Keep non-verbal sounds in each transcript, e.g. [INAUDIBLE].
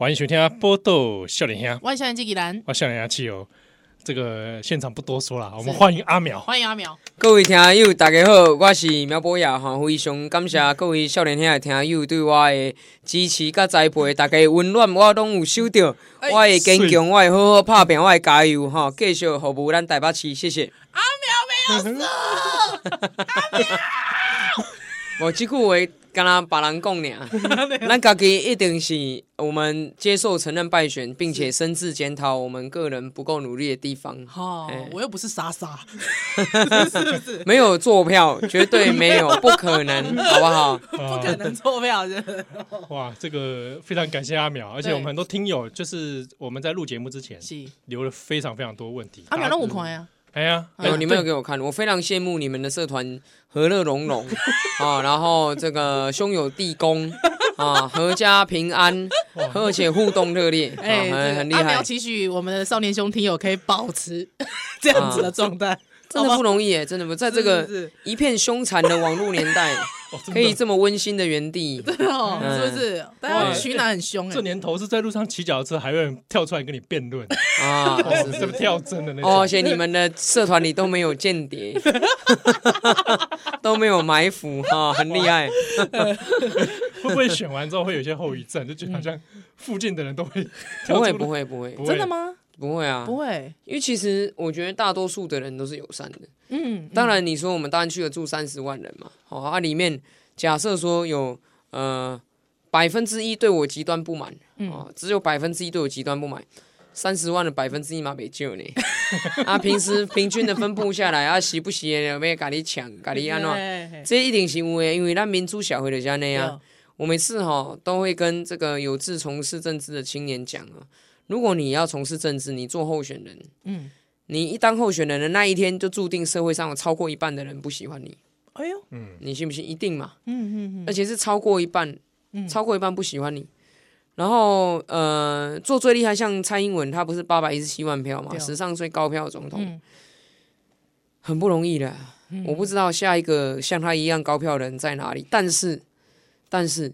欢迎收听《波豆少年兄》，我是少年机器人，我少年阿七哦。这个现场不多说了，我们欢迎阿苗，欢迎阿苗。各位听友，大家好，我是苗博雅哈，非常感谢各位少年兄的听友对我的支持甲栽培，大家的温暖我拢有收到，我会坚强，我会好好拍拼，我会加油哈，继续服务咱台北市，谢谢。阿苗没有死，阿苗，我这句话。跟他把人讲俩，[LAUGHS] 咱家己一定是我们接受承认败选，并且深自检讨我们个人不够努力的地方。哦，欸、我又不是傻傻，[LAUGHS] 是不是？没有坐票，绝对没有，不可能，好不好？[LAUGHS] 不可能坐票是不是？哇，这个非常感谢阿淼，而且我们很多听友就是我们在录节目之前留了非常非常多问题。阿淼那五块呀。哎呀，有你们有给我看，我非常羡慕你们的社团和乐融融 [LAUGHS] 啊，然后这个兄友弟恭啊，阖家平安，而且互动热烈，哎，很很厉害。阿苗期许我们的少年兄听友可以保持 [LAUGHS] 这样子的状态，真的不容易哎，真的不在这个一片凶残的网络年代。[LAUGHS] 可以这么温馨的原地，[LAUGHS] 对哦，是不是？大家取暖很凶哎。这年头是在路上骑脚踏车，还有人跳出来跟你辩论啊？[LAUGHS] 是不是跳针的那种？哦，而且你们的社团里都没有间谍，都没有埋伏哈，很厉害。会不会选完之后会有些后遗症？就觉得好像附近的人都会不会不会不会，真的吗？不会啊，不会，因为其实我觉得大多数的人都是友善的。嗯，当然你说我们大安区有住三十万人嘛，好啊，里面假设说有呃百分之一对我极端不满，啊，只有百分之一对我极端不满，三十万的百分之一嘛没救呢。[LAUGHS] 啊，平时平均的分布下来啊，[LAUGHS] 时不时的要跟你抢，跟你安怎，这一定是因为因为咱民主社会的这样啊。我每次哈都会跟这个有志从事政治的青年讲啊，如果你要从事政治，你做候选人，嗯。你一当候选人的那一天，就注定社会上有超过一半的人不喜欢你。哎呦，嗯，你信不信？一定嘛。嗯嗯嗯。而且是超过一半，超过一半不喜欢你。然后，呃，做最厉害，像蔡英文，他不是八百一十七万票嘛，史上最高票的总统，很不容易的。我不知道下一个像他一样高票的人在哪里，但是，但是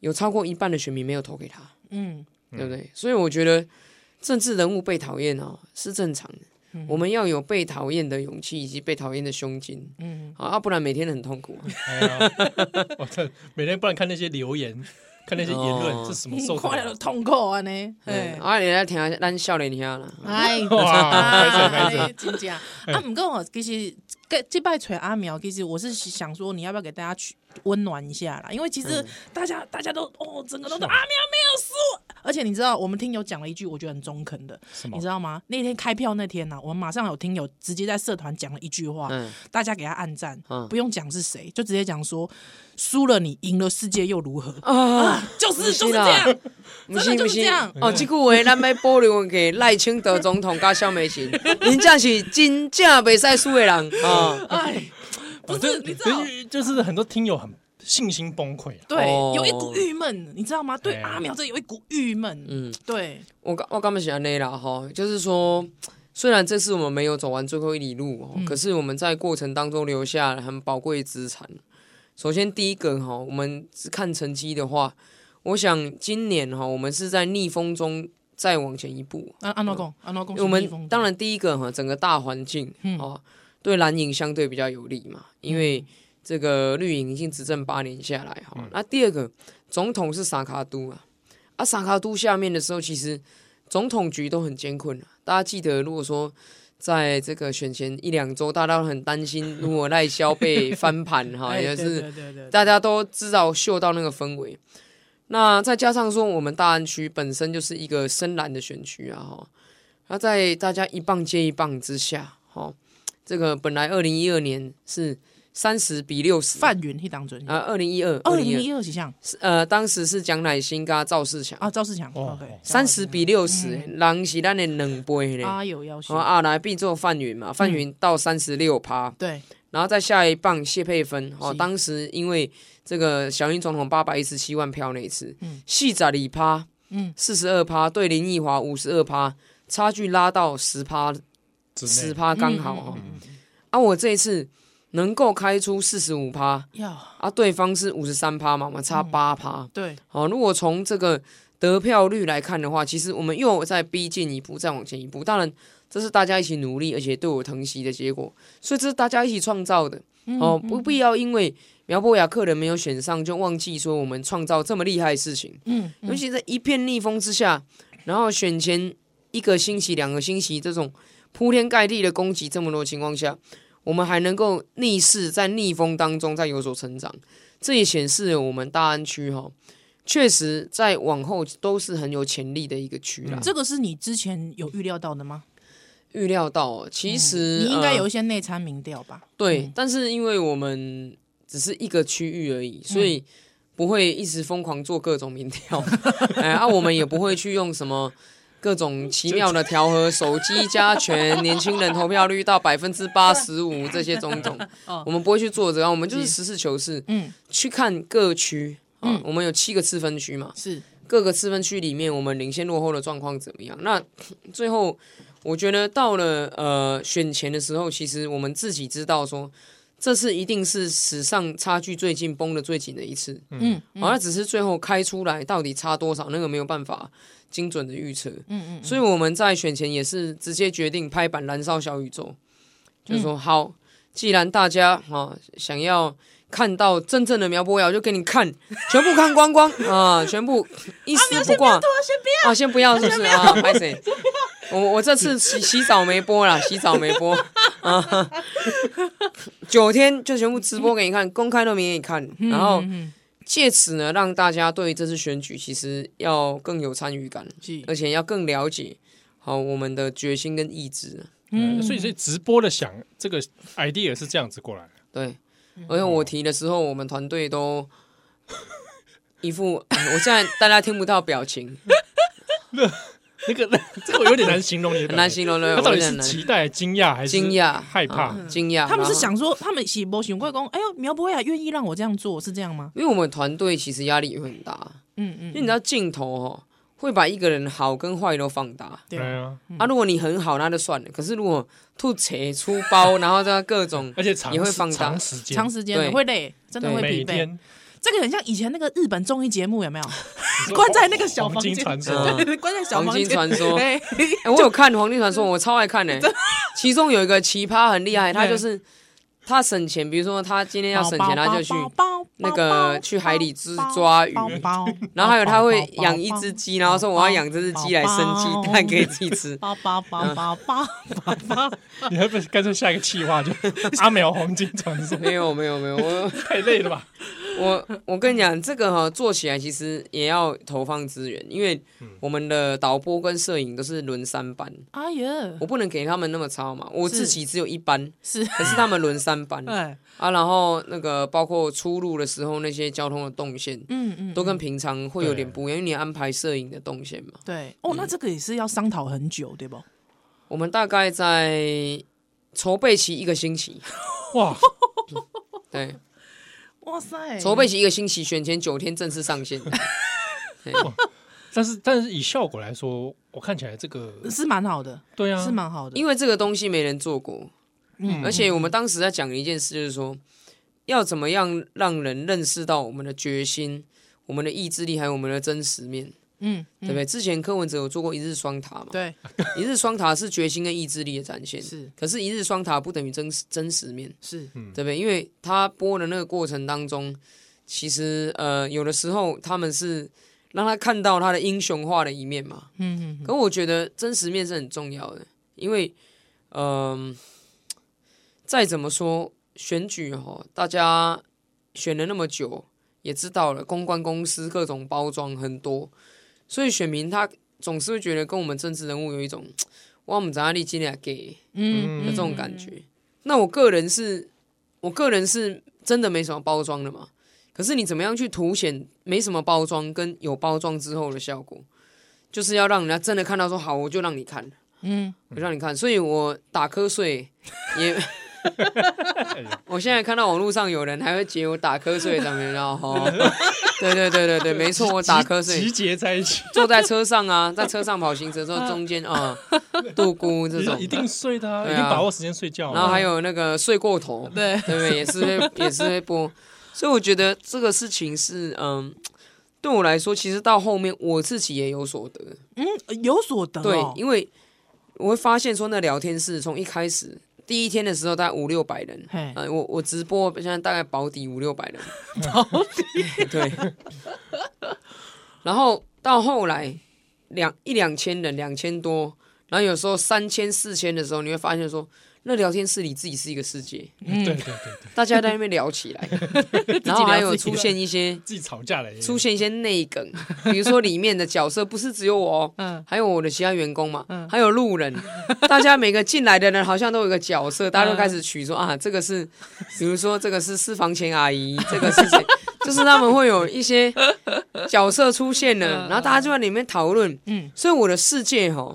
有超过一半的选民没有投给他。嗯，对不对？所以我觉得政治人物被讨厌哦，是正常的。我们要有被讨厌的勇气以及被讨厌的胸襟，嗯，好，啊，不然每天很痛苦。我这每天不然看那些留言，看那些言论，这什么受 [LAUGHS] 苦？痛苦啊！[LAUGHS] 呢，啊，你来听下咱少年听啦。哎，[LAUGHS] 哇，真假？啊，不过其实这这拜锤阿苗，其实我是想说，你要不要给大家去温暖一下啦？因为其实大家大家都哦，整个都是阿喵没有输。而且你知道，我们听友讲了一句我觉得很中肯的，你知道吗？那天开票那天呢，我们马上有听友直接在社团讲了一句话，嗯大家给他按赞，不用讲是谁，就直接讲说，输了你赢了世界又如何啊？就是就是这样，真的就是这样。哦，这句话咱要保留给赖清德总统跟萧美琴，[LAUGHS] 人家是真正袂使输的人啊！哎，不是，你知道，就是很多听友很。信心崩溃，对，有一股郁闷，你知道吗？对阿苗这有一股郁闷，嗯，对。我我刚刚喜欢那啦哈，就是说，虽然这次我们没有走完最后一里路，嗯、可是我们在过程当中留下了很宝贵的资产。首先第一个哈，我们只看成绩的话，我想今年哈，我们是在逆风中再往前一步。啊，安老公，安老公，我们当然第一个哈，整个大环境啊，嗯、对蓝营相对比较有利嘛，因为。这个绿营已经执政八年下来哈，嗯、那第二个总统是萨卡都啊，啊萨卡都下面的时候，其实总统局都很艰困啊。大家记得，如果说在这个选前一两周，大家都很担心，如果赖萧被 [LAUGHS] 翻盘哈，也是大家都知道嗅到那个氛围。那再加上说，我们大安区本身就是一个深蓝的选区啊哈，那在大家一棒接一棒之下，哈，这个本来二零一二年是。三十比六十，范云去当准啊，二零一二，二零一二几项？呃，当时是蒋乃馨跟赵世强。啊，赵世强，哦，三十比六十，人是咱的两倍嘞。啊，有要求啊，来必做范云嘛，范云到三十六趴，对，然后再下一棒谢佩芬，哦，当时因为这个小英总统八百一十七万票那一次，嗯，四十二趴，嗯，四十二趴对林奕华五十二趴，差距拉到十趴，十趴刚好哈。啊，我这一次。能够开出四十五趴，要啊，对方是五十三趴嘛，我们差八趴。嗯、对，好，如果从这个得票率来看的话，其实我们又在逼近一步，再往前一步。当然，这是大家一起努力，而且都有疼惜的结果，所以这是大家一起创造的。哦，不必要因为苗博雅客人没有选上，就忘记说我们创造这么厉害的事情。嗯，尤其在一片逆风之下，然后选前一个星期、两个星期这种铺天盖地的攻击这么多情况下，我们还能够逆势在逆风当中再有所成长，这也显示了我们大安区哈，确实在往后都是很有潜力的一个区啦。这个是你之前有预料到的吗？预料到，其实、嗯、你应该有一些内参民调吧？呃、对，嗯、但是因为我们只是一个区域而已，所以不会一直疯狂做各种民调。[LAUGHS] 哎，啊，我们也不会去用什么各种奇妙的调和，手机加权，年轻人投票率到百分之八十五这些种种，[LAUGHS] 我们不会去做这样。我们就是实事求是，嗯，去看各区啊，嗯、我们有七个次分区嘛，是各个次分区里面，我们领先落后的状况怎么样？那 [COUGHS] 最后。我觉得到了呃选前的时候，其实我们自己知道说，这次一定是史上差距最近绷的最紧的一次。嗯，好、嗯，那只是最后开出来到底差多少，那个没有办法精准的预测。嗯嗯，嗯。所以我们在选前也是直接决定拍板燃烧小宇宙，就是说好，既然大家啊想要看到真正的苗博瑶，就给你看，[LAUGHS] 全部看光光。啊，全部一丝不挂。啊，先不要，是不是？啊？拍谁？我我这次洗洗澡没播啦，洗澡没播。啊，[LAUGHS] 九天就全部直播给你看，公开都没给你看，然后借此呢，让大家对这次选举其实要更有参与感，而且要更了解好我们的决心跟意志。嗯，所以所以直播的想这个 idea 是这样子过来的，对，而且我提的时候，我们团队都一副，[LAUGHS] 我现在大家听不到表情。[LAUGHS] 那个 [LAUGHS] 这个有点难形容，很难形容的。他到底是期待、惊讶还是惊讶、害怕、惊讶？他们是想说，他们是没想过说，哎呦，苗博雅愿意让我这样做，是这样吗？因为我们团队其实压力也很大，嗯嗯，因为你知道镜头哦，会把一个人好跟坏都放大。对啊，啊，如果你很好，那就算了。可是如果吐血出包，[LAUGHS] 然后这各种，而且也会放大长时间，长时间会累，真的会疲惫。这个很像以前那个日本综艺节目，有没有？关在那个小房间，对对对，关在小房间。黄金传说，[LAUGHS] 哎，我有看《黄金传说》，我超爱看的。其中有一个奇葩很厉害，他就是他省钱，比如说他今天要省钱，他就去那个去海里抓抓鱼，然后还有他会养一只鸡，然后说我要养这只鸡来生鸡蛋给自己吃。包包包包包包，[LAUGHS] 你会不会干脆下一个气话就阿苗黄金传说？[LAUGHS] 没有没有没有，我太累了吧。我我跟你讲，这个哈做起来其实也要投放资源，因为我们的导播跟摄影都是轮三班。哎呀，我不能给他们那么超嘛，我自己只有一班，是，可是他们轮三班。[LAUGHS] 对啊，然后那个包括出入的时候那些交通的动线，嗯嗯，都跟平常会有点不一样，因为你安排摄影的动线嘛。对，哦，那这个也是要商讨很久，对不？我们大概在筹备期一个星期。[LAUGHS] 哇，对。哇塞！筹备期一个星期，选前九天正式上线。[LAUGHS] 但是，但是以效果来说，我看起来这个是蛮好的。对啊，是蛮好的。因为这个东西没人做过，嗯，而且我们当时在讲一件事，就是说要怎么样让人认识到我们的决心、我们的意志力，还有我们的真实面。嗯，对不对？之前柯文哲有做过一日双塔嘛？对，[LAUGHS] 一日双塔是决心跟意志力的展现。是，可是，一日双塔不等于真实真实面。是，对不对？因为他播的那个过程当中，其实呃，有的时候他们是让他看到他的英雄化的一面嘛。嗯嗯。可我觉得真实面是很重要的，因为嗯、呃，再怎么说选举哈，大家选了那么久，也知道了公关公司各种包装很多。所以选民他总是会觉得跟我们政治人物有一种，[TSK] 哇，我们在哪里进来给，嗯，的这种感觉。那我个人是，我个人是真的没什么包装的嘛。可是你怎么样去凸显没什么包装跟有包装之后的效果，就是要让人家真的看到说好，我就让你看，嗯，我让你看。所以我打瞌睡也 [LAUGHS] 我现在看到网络上有人还会截我打瞌睡上面，然后，对对对对对，没错，我打瞌睡，集结在一起，坐在车上啊，在车上跑行程之后，中间啊，度孤这种，一定睡的，一定把握时间睡觉。然后还有那个睡过头，对对对，也是会也是会播，所以我觉得这个事情是嗯。对我来说，其实到后面我自己也有所得，嗯，有所得、哦。对，因为我会发现说，那聊天室从一开始第一天的时候大概五六百人，哎呃、我我直播现在大概保底五六百人，[LAUGHS] 保底？[LAUGHS] 对。然后到后来两一两千人，两千多，然后有时候三千四千的时候，你会发现说。那聊天室里自己是一个世界，嗯，对对对，大家在那边聊起来，[LAUGHS] 然后还有出现一些自己吵架了，出现一些内梗，比如说里面的角色不是只有我，嗯，还有我的其他员工嘛，嗯，还有路人，[LAUGHS] 大家每个进来的人好像都有一个角色，大家都开始取说啊，这个是，比如说这个是私房钱阿姨，这个是谁？[LAUGHS] 就是他们会有一些角色出现了，然后大家就在里面讨论，嗯，所以我的世界哈。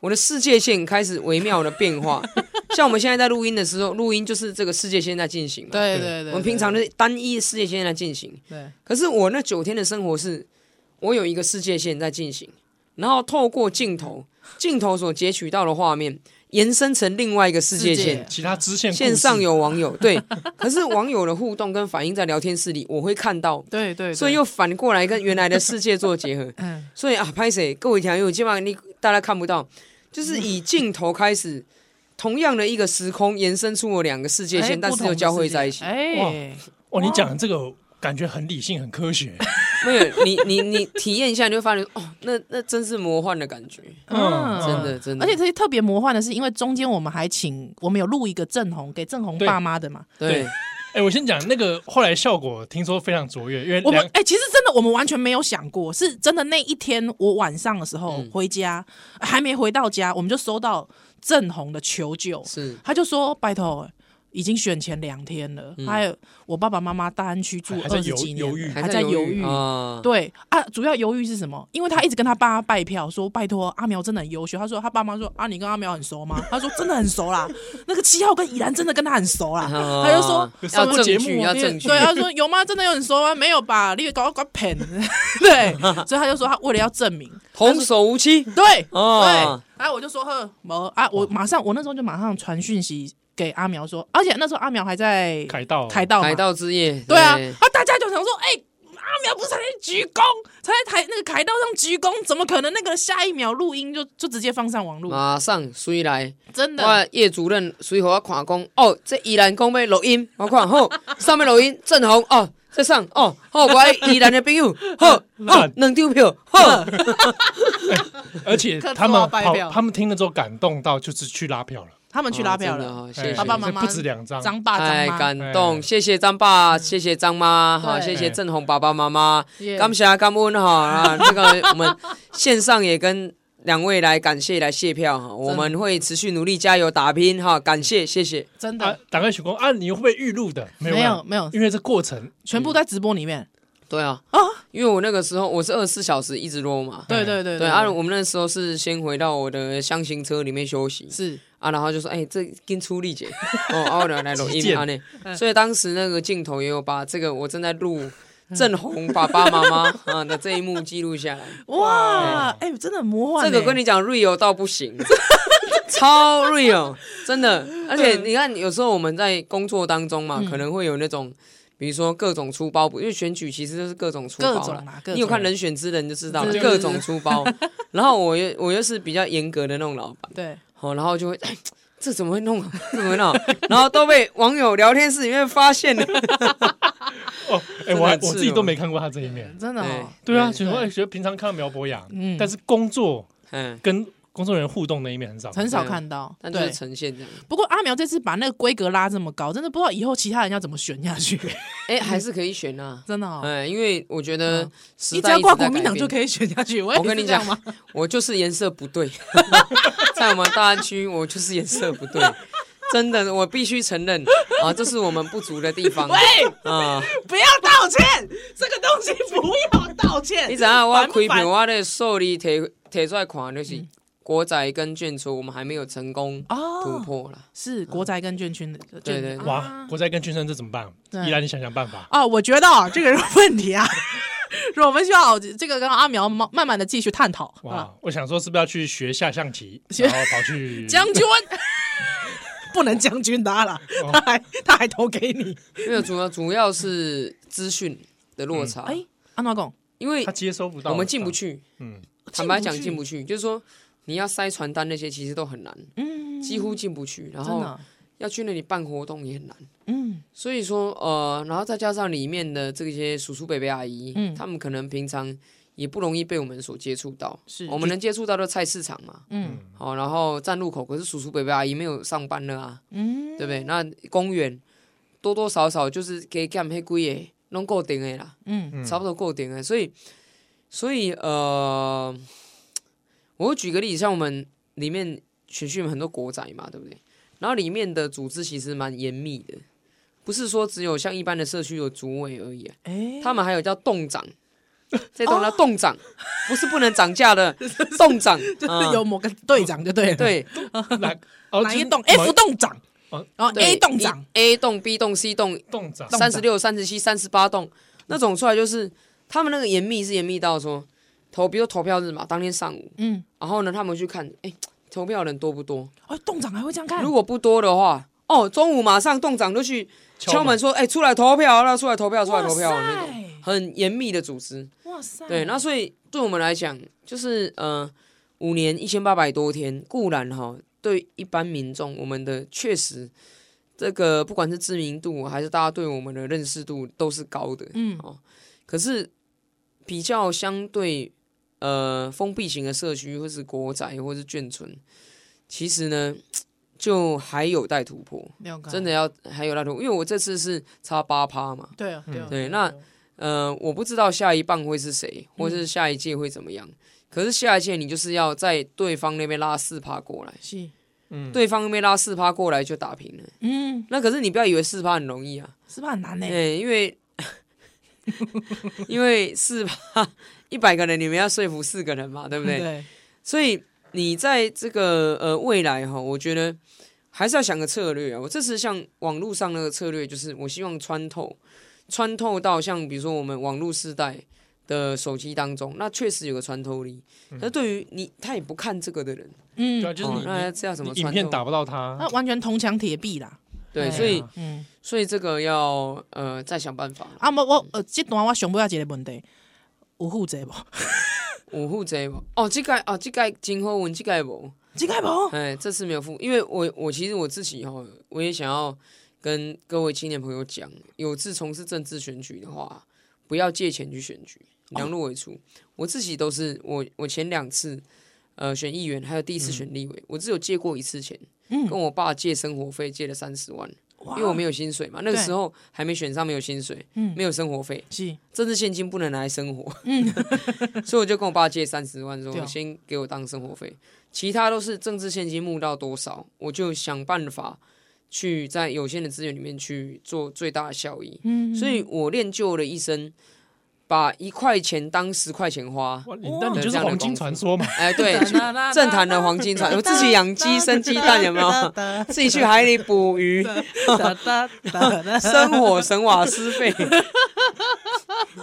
我的世界线开始微妙的变化，[LAUGHS] 像我们现在在录音的时候，录音就是这个世界线在进行嘛。对对对，对，我们平常的单一世界线在进行。对。可是我那九天的生活是，我有一个世界线在进行，然后透过镜头，镜头所截取到的画面，延伸成另外一个世界线，界其他支线。线上有网友，对。[LAUGHS] 可是网友的互动跟反应在聊天室里，我会看到。对，对对。所以又反过来跟原来的世界做结合。[LAUGHS] 嗯。所以啊，拍谁？各位听友，基本上你大家看不到。就是以镜头开始，同样的一个时空延伸出了两个世界线，但是又交汇在一起。哎，哇，哇，你讲的这个感觉很理性、很科学。[LAUGHS] 没有，你你你体验一下，你会发现哦，那那真是魔幻的感觉。嗯，真的真的。而且这些特别魔幻的是，因为中间我们还请我们有录一个郑红给郑红爸妈的嘛。对。哎、欸，我先讲那个后来效果，听说非常卓越，因为我们哎、欸，其实真的我们完全没有想过，是真的那一天我晚上的时候回家，嗯、还没回到家，我们就收到郑红的求救，是他就说拜托。已经选前两天了，还有我爸爸妈妈大安区住二十几年，还在犹豫。对啊，主要犹豫是什么？因为他一直跟他爸拜票，说拜托阿苗真的很优秀。他说他爸妈说啊，你跟阿苗很熟吗？[LAUGHS] 他说真的很熟啦。那个七号跟宜兰真的跟他很熟啦。[LAUGHS] 他就说要证据，要证据。对，他说有吗？真的有很熟吗？没有吧？你搞搞骗。[LAUGHS] 对，所以他就说他为了要证明童叟无欺。对，对。然后我就说呵，没啊，我马上我那时候就马上传讯息。给阿苗说，而且那时候阿苗还在凯道，凯道，凯道之夜，对啊，啊，大家就想说，哎、欸，阿苗不是才在鞠躬，才在台那个凯道上鞠躬，怎么可能那个下一秒录音就就直接放上网络？马上随来，真的，我叶主任随和我看讲，哦，这依然公要录音，我看好 [LAUGHS] 上面录音郑红哦，在上哦，好，我依然的朋友，好，[LAUGHS] 好，能丢票，好，[LAUGHS] 而且他们跑，他们听了之后感动到，就是去拉票了。他们去拉票了，谢谢。爸爸妈妈不止两张，张爸太感动，谢谢张爸，谢谢张妈，好，谢谢郑红爸爸妈妈，感谢感恩哈啊，[LAUGHS] 这个我们线上也跟两位来感谢来谢票哈，我们会持续努力加油打拼哈，感谢谢谢，真的，打开许光啊，你会不会预录的？没有没有，因为这过程。全部在直播里面，对啊。啊，因为我那个时候我是二十四小时一直录嘛，对对对对啊，我们那时候是先回到我的厢型车里面休息，是。啊，然后就说，哎、欸，这跟出力姐，[LAUGHS] 哦，然后来录音啊呢，所以当时那个镜头也有把这个我正在录正红爸爸妈妈 [LAUGHS] 啊的这一幕记录下来。哇，哎、欸，真的很魔幻。这个跟你讲 real 到不行，[LAUGHS] 超 real，真的。而且你看，有时候我们在工作当中嘛，可能会有那种，比如说各种出包，因为选举其实就是各种出包了。你有看人选之人就知道，各种出包。然后我又我又是比较严格的那种老板，对。哦，然后就会，哎，这怎么会弄？这怎么会弄？然后都被网友聊天室里面发现了。哦，[LAUGHS] 哎，我我自己都没看过他这一面，真的。对啊，所以我也觉得平常看到苗博雅，嗯，但是工作，嗯，跟工作人员互动那一面很少，很少看到，但就是呈现这样。不过阿苗这次把那个规格拉这么高，真的不知道以后其他人要怎么选下去。哎，还是可以选啊，[LAUGHS] 真的。哦。哎，因为我觉得你只要挂国民党就可以选下去。我跟你讲，我就是颜色不对。[LAUGHS] 在我们大安区，我就是颜色不对，真的，我必须承认啊，这是我们不足的地方。喂，啊，不要道歉，这个东西不要道歉。你知影我开票，我的手里提提出来看，就是国宅跟眷村，我们还没有成功突破了。是国宅跟眷村的，对对哇，国宅跟眷村这怎么办？依然你想想办法啊！我觉得这个问题啊，[LAUGHS] 如果我们需要这个跟阿苗慢慢的继续探讨。哇，我想说是不是要去学下象棋，然后跑去 [LAUGHS] 将军？[LAUGHS] 不能将军他了，他还他还投给你，因为主要主要是资讯的落差。哎，安怎讲？因为他接收不到，我们进不去。嗯，坦白讲进不去，就是说你要塞传单那些，其实都很难，嗯，几乎进不去。然后要去那里办活动也很难，嗯。所以说，呃，然后再加上里面的这些叔叔伯伯阿姨，嗯，他们可能平常。也不容易被我们所接触到，是我们能接触到的菜市场嘛？嗯，好，然后站路口，可是叔叔伯伯阿姨没有上班了啊，嗯，对不对？那公园多多少少就是给干黑贵诶，弄固定的啦，嗯，差不多固定的，所以，所以呃，我会举个例子，像我们里面选训很多国仔嘛，对不对？然后里面的组织其实蛮严密的，不是说只有像一般的社区有组委而已啊，[LAUGHS] 欸、他们还有叫栋长。这栋叫栋长，不是不能涨价的栋长，[LAUGHS] 就是有某个队长就对了。对，[LAUGHS] 哪？哪一栋？F 栋长，然后 A 栋长，A 栋、B 栋、C 栋，栋长。三十六、三十七、三十八栋，那种出来就是他们那个严密是严密到说投，比如投票日嘛，当天上午，嗯，然后呢，他们去看，哎，投票人多不多？哦，栋长还会这样看？如果不多的话，哦，中午马上栋长就去敲门说，哎，出来投票，那出来投票，出来投票那种。很严密的组织，哇塞！对，那所以对我们来讲，就是呃，五年一千八百多天，固然哈，对一般民众，我们的确实这个不管是知名度还是大家对我们的认识度都是高的，嗯哦。可是比较相对呃封闭型的社区，或是国宅，或是眷村，其实呢，[TSK] 就还有待突破，真的要还有待突破，因为我这次是差八趴嘛，对啊，对啊，对那。呃，我不知道下一棒会是谁，或是下一届会怎么样。嗯、可是下一届你就是要在对方那边拉四趴过来，是，嗯，对方那边拉四趴过来就打平了，嗯。那可是你不要以为四趴很容易啊，四趴很难呢。对，因为 [LAUGHS] 因为四趴一百个人，你们要说服四个人嘛，对不对？对。所以你在这个呃未来哈，我觉得还是要想个策略啊。我这次像网络上那个策略，就是我希望穿透。穿透到像比如说我们网络世代的手机当中，那确实有个穿透力。可是对于你他也不看这个的人，嗯，就是你那这样什么影片打不到他，那完全铜墙铁壁啦。对，所以嗯，所以这个要呃再想办法。啊，我我呃这段我想不要一个问题，有负责不？[LAUGHS] 有负责不？哦，这个哦，这个今后问这个不？这个不？哎，这次没有负，因为我我其实我自己哈，我也想要。跟各位青年朋友讲，有志从事政治选举的话，不要借钱去选举，量入为出。哦、我自己都是，我我前两次呃选议员，还有第一次选立委，嗯、我只有借过一次钱，嗯、跟我爸借生活费，借了三十万，哇因为我没有薪水嘛，那个时候还没选上，没有薪水，嗯。没有生活费，是。政治现金不能拿来生活，嗯、[LAUGHS] 所以我就跟我爸借三十万，说先给我当生活费，其他都是政治现金募到多少，我就想办法。去在有限的资源里面去做最大的效益，嗯，所以我练就了一身把一块钱当十块钱花，那你就是黄金传说嘛？哎，对，[LAUGHS] 政坛的黄金传，我自己养鸡生鸡蛋有没有？[LAUGHS] 自己去海里捕鱼，[LAUGHS] 生火省瓦斯费，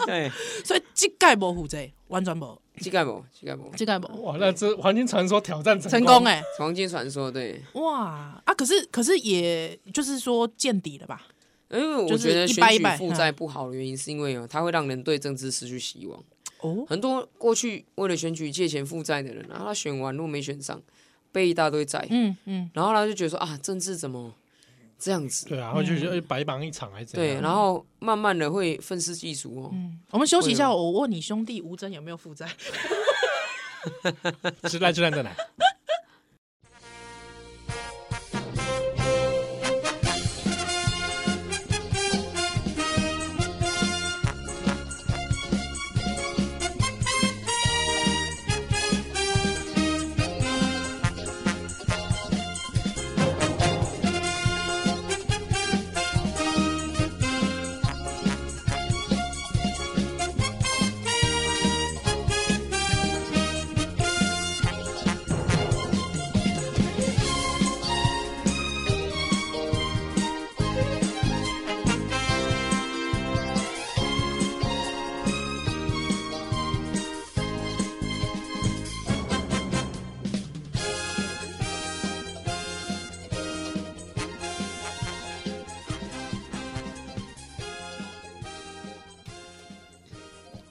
对，所以这盖无负责，完全无。膝盖不，膝盖不，膝盖不。哇，那这黄金传说挑战成功哎！黄金传说对。哇啊！可是可是，也就是说见底了吧？因为我觉得选举负债不好的原因，是因为啊，它会让人对政治失去希望。哦。很多过去为了选举借钱负债的人，然后他选完如果没选上，背一大堆债。嗯嗯。然后他就觉得说啊，政治怎么？这样子，对啊，然后就觉得白忙一场还是怎样？对，然后慢慢的会愤世嫉俗哦。嗯，我们休息一下，我问你兄弟吴峥有没有负债？[LAUGHS] 是赖志兰在哪？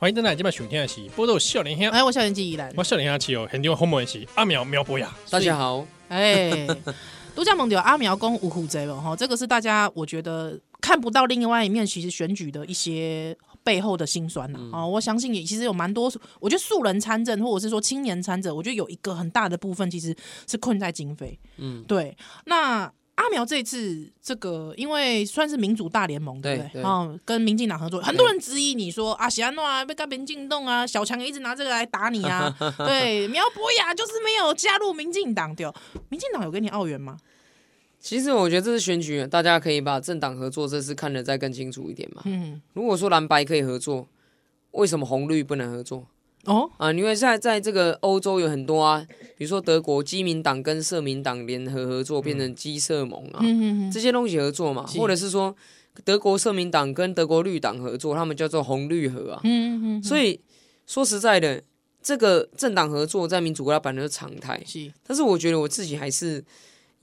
欢迎登来今晚收听的是波多少年兄，哎，我少年机依然，我少年兄起哦，很多红门是阿苗苗。博雅，大家好，哎，都叫蒙掉阿苗公五虎贼了哈，这个是大家我觉得看不到另外一面，其实选举的一些背后的辛酸呐啊、嗯，我相信也其实有蛮多，我觉得素人参政或者是说青年参政，我觉得有一个很大的部分其实是困在经费，嗯，对，那。阿苗这次这个，因为算是民主大联盟，对不对？哦，跟民进党合作，很多人质疑你说啊，喜安诺啊，被干民进动啊，小强也一直拿这个来打你啊。[LAUGHS] 对，苗博雅就是没有加入民进党，对，民进党有给你澳元吗？其实我觉得这是选举，大家可以把政党合作这次看得再更清楚一点嘛。嗯，如果说蓝白可以合作，为什么红绿不能合作？哦啊，因为现在在这个欧洲有很多啊，比如说德国基民党跟社民党联合合作，变成基社盟啊，嗯、这些东西合作嘛，或者是说德国社民党跟德国绿党合作，他们叫做红绿合啊。嗯嗯，所以说实在的，这个政党合作在民主国家本来是常态。是，但是我觉得我自己还是。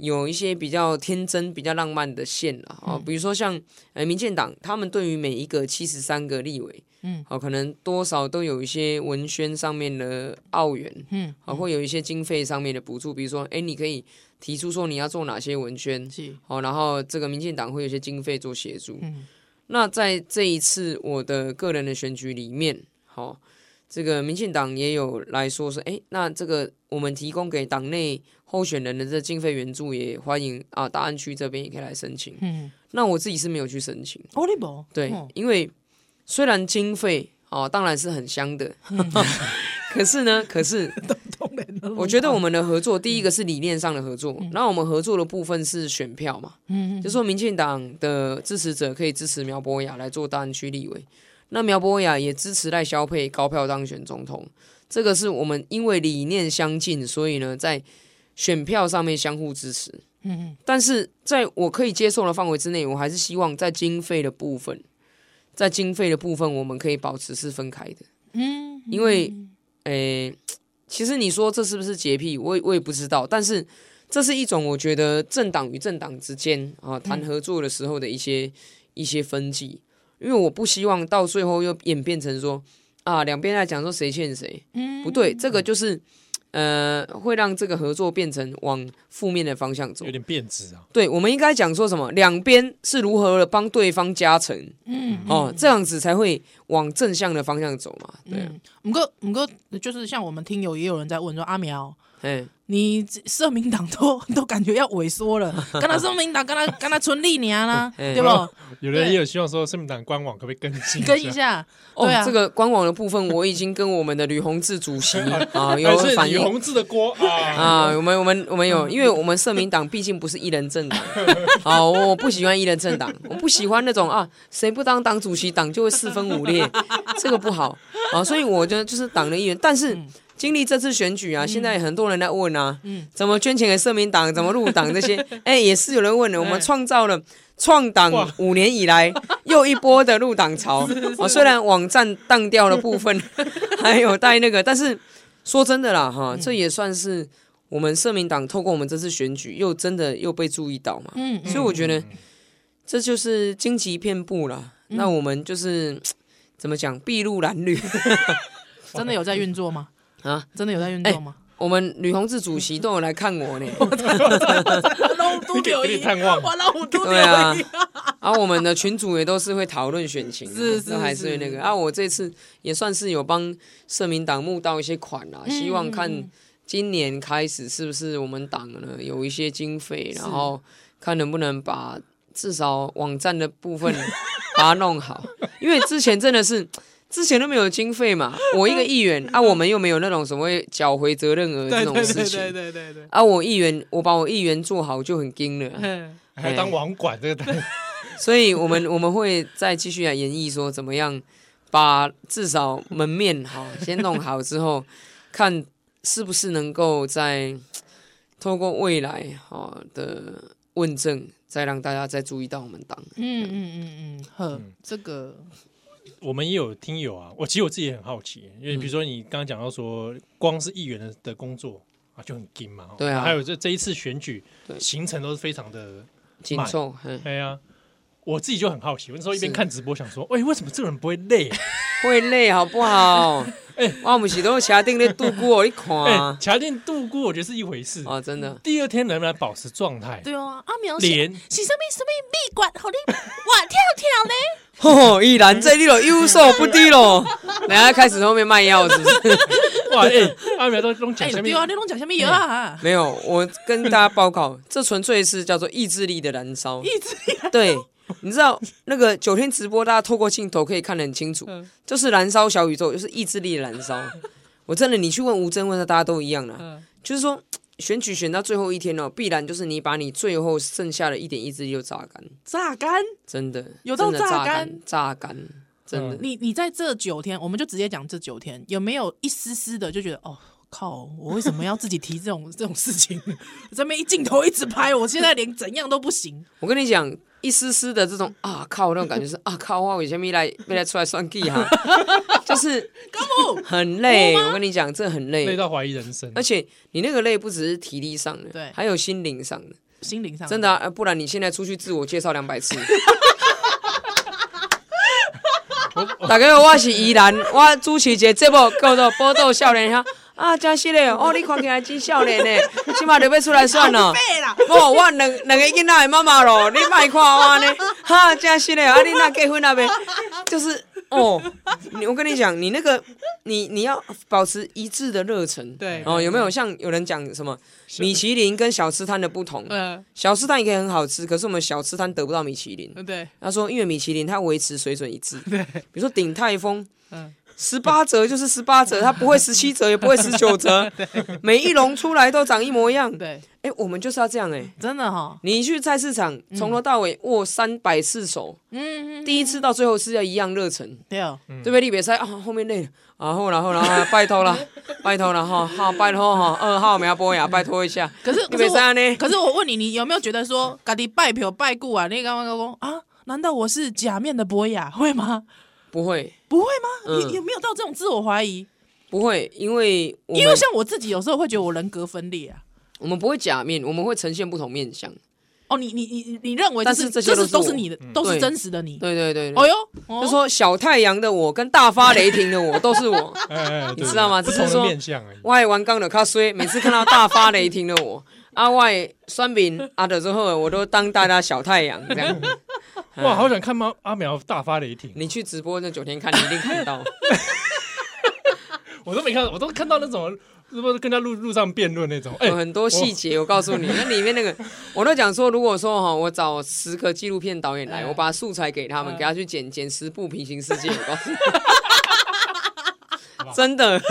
有一些比较天真、比较浪漫的线了啊，比如说像呃民进党，他们对于每一个七十三个立委，嗯，好，可能多少都有一些文宣上面的澳元，嗯，好，会有一些经费上面的补助，比如说，哎，你可以提出说你要做哪些文宣，是，好，然后这个民进党会有一些经费做协助，嗯，那在这一次我的个人的选举里面，好，这个民进党也有来说是，哎，那这个我们提供给党内。候选人的这经费援助也欢迎啊，大安区这边也可以来申请。嗯，那我自己是没有去申请。哦，你没？对，因为虽然经费啊当然是很香的，嗯、[LAUGHS] 可是呢，可是我觉得我们的合作，第一个是理念上的合作，然后我们合作的部分是选票嘛。嗯，就说民进党的支持者可以支持苗博雅来做大安区立委，那苗博雅也支持赖萧配高票当选总统。这个是我们因为理念相近，所以呢，在选票上面相互支持，嗯，但是在我可以接受的范围之内，我还是希望在经费的部分，在经费的部分，我们可以保持是分开的，嗯，因为，诶、欸，其实你说这是不是洁癖，我我也不知道，但是这是一种我觉得政党与政党之间啊谈合作的时候的一些一些分歧，因为我不希望到最后又演变成说啊两边来讲说谁欠谁，嗯，不对，这个就是。呃，会让这个合作变成往负面的方向走，有点变质啊。对，我们应该讲说什么？两边是如何的帮对方加成？嗯，哦，这样子才会往正向的方向走嘛。对、啊，不过不过，就是像我们听友也有人在问说，阿苗。哎，你社民党都 [LAUGHS] 都感觉要萎缩了，[LAUGHS] 跟他社民党，跟他跟他存历年啦，对不？有人也有希望说，社民党官网可不可以更新更一下？哦，这个官网的部分，我已经跟我们的吕宏志主席 [LAUGHS] 啊有反映。吕宏志的锅啊啊，我们我们我们有，因为我们社民党毕竟不是一人政党，好，我不喜欢一人政党，我不喜欢那种啊，谁不当党主席，党就会四分五裂，这个不好啊，所以我觉得就是党的一员，但是。经历这次选举啊，现在很多人在问啊，嗯、怎么捐钱给社民党，怎么入党这些，[LAUGHS] 哎、欸，也是有人问的。我们创造了创党五年以来 [LAUGHS] 又一波的入党潮。啊，虽然网站当掉了部分，[LAUGHS] 还有带那个，但是说真的啦，哈，这也算是我们社民党透过我们这次选举，又真的又被注意到嘛。嗯，所以我觉得这就是荆棘遍布了。那我们就是怎么讲，筚路蓝缕，[LAUGHS] 真的有在运作吗？啊，真的有在运作吗？欸、我们吕宏志主席都有来看我呢，[LAUGHS] 给你探望。对啊，然后我们的群主也都是会讨论选情，是是，是还是那个。啊，我这次也算是有帮社民党募到一些款啦，希望看今年开始是不是我们党呢有一些经费，然后看能不能把至少网站的部分 [LAUGHS] 把它弄好，因为之前真的是。之前都没有经费嘛，我一个议员啊，我们又没有那种所谓缴回责任额这种事情，对对对。对对。啊，我议员，我把我议员做好就很惊了，还当网管这个，[LAUGHS] 所以我们我们会再继续来演绎说怎么样把至少门面好先弄好之后，看是不是能够再透过未来好的问政，再让大家再注意到我们党。嗯嗯嗯嗯，呵，这个。我们也有听友啊，我其实我自己也很好奇，因为比如说你刚刚讲到说，光是议员的的工作啊就很紧嘛，对啊，还有这这一次选举行程都是非常的紧凑，对啊，我自己就很好奇，我那时候一边看直播想说，哎，为什么这个人不会累？[LAUGHS] 会累好不好？[LAUGHS] 哎，我们是都卡定的度过，你看，[LAUGHS] 哎，卡定度过，我觉得是一回事啊，真的。第二天能不能保持状态？对啊，阿苗连是什么什么蜜罐，好你哇跳跳呢？哦，依然这里了，有所不低喽。等下开始后面卖药是不是？哇，哎，阿苗都拢讲什么？对啊，你拢讲什么药啊？没有，我跟大家报告，这纯粹是叫做意志力的燃烧。意志力，对。[LAUGHS] 你知道那个九天直播，大家透过镜头可以看得很清楚，就是燃烧小宇宙，就是意志力的燃烧。[LAUGHS] 我真的，你去问吴征，问他，大家都一样了。就是说，选举选到最后一天哦，必然就是你把你最后剩下的一点意志力就榨干，榨干，真的有到榨干，榨干，真的。你你在这九天，我们就直接讲这九天，有没有一丝丝的就觉得哦？靠！我为什么要自己提这种 [LAUGHS] 这种事情？这边一镜头一直拍，我现在连怎样都不行。我跟你讲，一丝丝的这种啊靠那种感觉是啊靠！我以前没来没来出来算计哈，[LAUGHS] 就是很累。我跟你讲，这很累，累到怀疑人生。而且你那个累不只是体力上的，对，还有心灵上的。心灵上真的啊，不然你现在出去自我介绍两百次。[LAUGHS] 大家好，我是依兰，我主持一个节目叫做《宝岛少年兄》。啊，真是嘞！哦，你看起来真少年呢，起码就要出来算了。哦，我两两个囡仔的妈妈咯，你别看我呢。哈，真是嘞！啊，你那结婚了没？就是哦，你我跟你讲，你那个你你要保持一致的热忱。对。哦，有没有像有人讲什么米其林跟小吃摊的不同？嗯。小吃摊也可以很好吃，可是我们小吃摊得不到米其林。对。他说，因为米其林它维持水准一致。对。比如说鼎泰丰。嗯。十八折就是十八折，它不会十七折，也不会十九折，[LAUGHS] 每一笼出来都长一模一样。对，哎，我们就是要这样哎，真的哈。你去菜市场，从头到尾握三百次手，嗯，第一次到最后是要一样热忱，对哦，对不对？你别塞啊，后面累了啊，后来后来拜托了，拜托了 [LAUGHS] 哈，好拜托哈，二号苗博雅，[LAUGHS] 拜托一下。可是，可是我，可是我问你，你有没有觉得说，家己拜票拜过啊？你刚刚说啊，难道我是假面的博雅，会吗？不会，不会吗？你有没有到这种自我怀疑？不会，因为因为像我自己有时候会觉得我人格分裂啊。我们不会假面，我们会呈现不同面相。哦，你你你你认为？但是这些都是你的，都是真实的你。对对对。哦哟，就说小太阳的我跟大发雷霆的我都是我，[LAUGHS] 你知道吗？不同的面相而已。外玩刚的卡衰，每次看到大发雷霆的我，阿外酸饼阿的之后，我都当大家小太阳这样。[LAUGHS] 哇，好想看吗？阿苗大发雷霆！你去直播那九天看，你一定看到。[LAUGHS] 我都没看，我都看到那种，是不是跟他路路上辩论那种？哎，很多细节，我告诉你，那里面那个，我都讲说，如果说哈，我找十个纪录片导演来，我把素材给他们，给他去剪剪十部平行世界，我告诉你，[LAUGHS] 真的。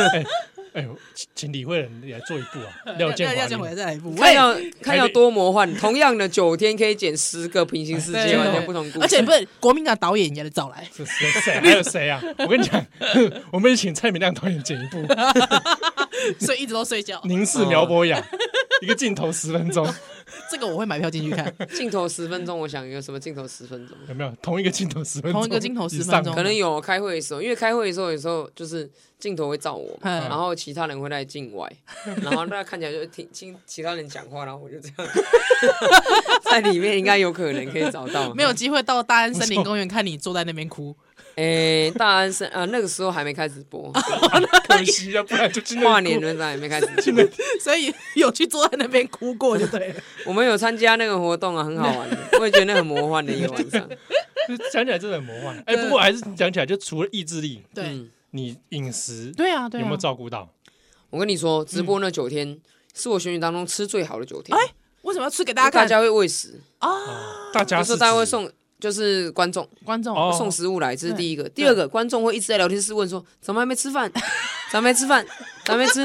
哎呦，请请李慧仁来做一部啊！[LAUGHS] 廖建华再来一部，看要看要多魔幻。同样的九天可以剪十个平行世界，完全不同故事。而且不是国民党导演也得找来，是谁？谁？还有谁啊？我跟你讲，[LAUGHS] 我们请蔡明亮导演剪一部，[LAUGHS] 所以一直都睡觉。凝视苗博雅，一个镜头十分钟。[LAUGHS] 这个我会买票进去看。镜头十分钟，我想有什么镜头十分钟？有没有同一个镜头十分钟？同一个镜头十分钟，可能有开会的时候，因为开会的时候有时候就是镜头会照我，然后其他人会在镜外，[LAUGHS] 然后大家看起来就听听其他人讲话，然后我就这样 [LAUGHS] 在里面，应该有可能可以找到。没有机会到大安森林公园看你坐在那边哭。诶，大安森啊，那个时候还没开直播，[LAUGHS] 可惜啊，不然就跨年那阵还没开始，所以有去坐在那边哭过就对了。[LAUGHS] 我们有参加那个活动啊，很好玩的，[LAUGHS] 我也觉得那很魔幻的一个晚上。讲起来真的很魔幻，哎，不过还是讲起来，就除了意志力，对，你饮食，对啊，对，有没有照顾到？我跟你说，直播那九天是我选举当中吃最好的九天。哎，为什么要吃给大家看？大家会喂食啊，大家是大家会送。就是观众，观众送食物来，这是第一个。第二个，观众会一直在聊天室问说：“怎么还没吃饭？[LAUGHS] 怎么没吃饭？怎么没吃？”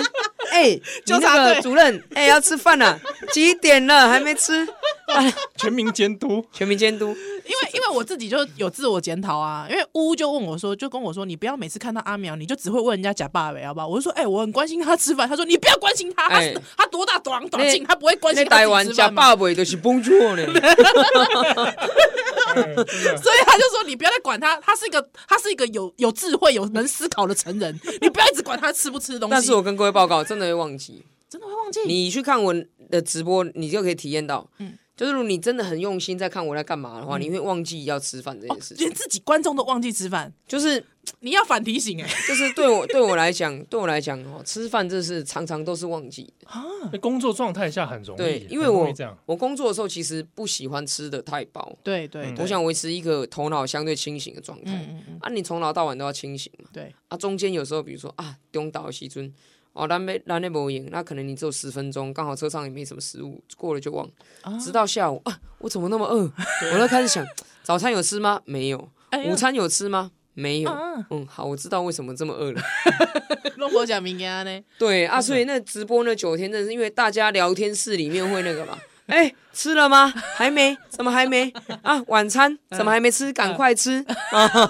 哎，就那个主任，哎，要吃饭了，几点了还没吃？[LAUGHS] 全民监督，全民监督。因为因为我自己就有自我检讨啊，因为乌就问我说，就跟我说，你不要每次看到阿苗，你就只会问人家假爸爸，好不好？我就说，哎，我很关心他吃饭。他说，你不要关心他，他他多大多长多近，他不会关心他吃饭。假爸爸就是 Bonjour 呢。所以他就说，你不要再管他，他是一个他是一个有有智慧、有能思考的成人，你不要一直管他吃不吃东西。但是我跟各位报告，真的会忘记，真的会忘记。你去看我的直播，你就可以体验到，嗯。就是如果你真的很用心在看我在干嘛的话，你会忘记要吃饭这件事情，连自己观众都忘记吃饭。就是 [LAUGHS] 你要反提醒哎，就是对我对我来讲，对我来讲哦，吃饭这是常常都是忘记啊。工作状态下很容易，对，因为我我工作的时候其实不喜欢吃的太饱，对对，我想维持一个头脑相对清醒的状态。啊，你从早到晚都要清醒嘛。对啊，中间有时候比如说啊，东倒西村哦，那没那那没赢，那可能你只有十分钟，刚好车上也没什么食物，过了就忘。直到下午啊，我怎么那么饿？我就开始想，早餐有吃吗？没有。午餐有吃吗？没有，嗯，好，我知道为什么这么饿了。[LAUGHS] 弄我讲明天呢？[LAUGHS] 对啊，所以那直播那九天，真的是因为大家聊天室里面会那个嘛？哎，吃了吗？还没？怎么还没？啊，晚餐怎么还没吃？赶快吃！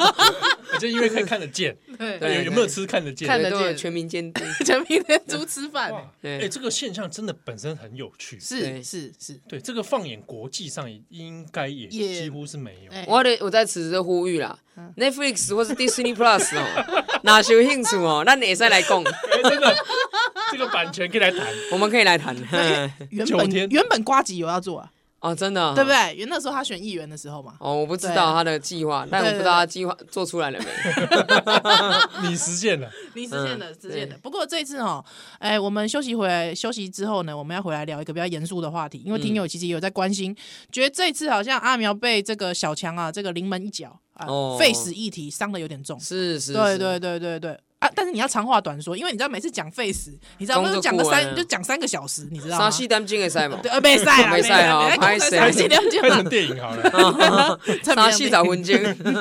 [LAUGHS] 就因为可以看得见，对，有没有吃看得见？看得见，全民监督，[LAUGHS] 全民监督吃饭。哎，这个现象真的本身很有趣，是是是，对，这个放眼国际上也应该也几乎是没有。我得我在此时呼吁啦，Netflix 或是 Disney Plus 哦，[LAUGHS] 哪些有兴趣哦，那你也再来讲。真的，[LAUGHS] 这个版权可以来谈，[LAUGHS] 我们可以来谈。[LAUGHS] 原本原本瓜吉有要做啊。哦，真的，对不对？因为那时候他选议员的时候嘛。哦，我不知道他的计划，但我不知道他计划做出来了没。你实现了，你实现了，实现了。不过这次哦，哎，我们休息回来，休息之后呢，我们要回来聊一个比较严肃的话题，因为听友其实也有在关心，觉得这次好像阿苗被这个小强啊，这个临门一脚啊，废死议题伤的有点重。是是，对对对对对。啊！但是你要长话短说，因为你知道每次讲废死，你知道不是讲个三就讲三个小时，你知道吗？三四点钟的赛嘛，对，没赛啊，没赛啊，拍谁？三四点钟拍成电影好了，三四十分钟，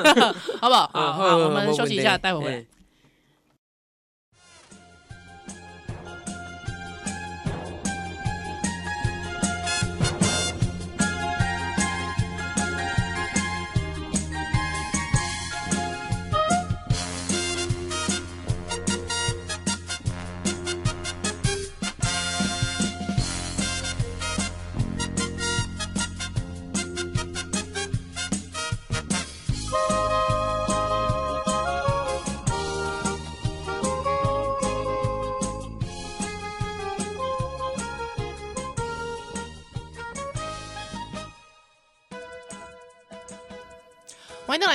[LAUGHS] 好不好？好，我们休息一下，待会回来。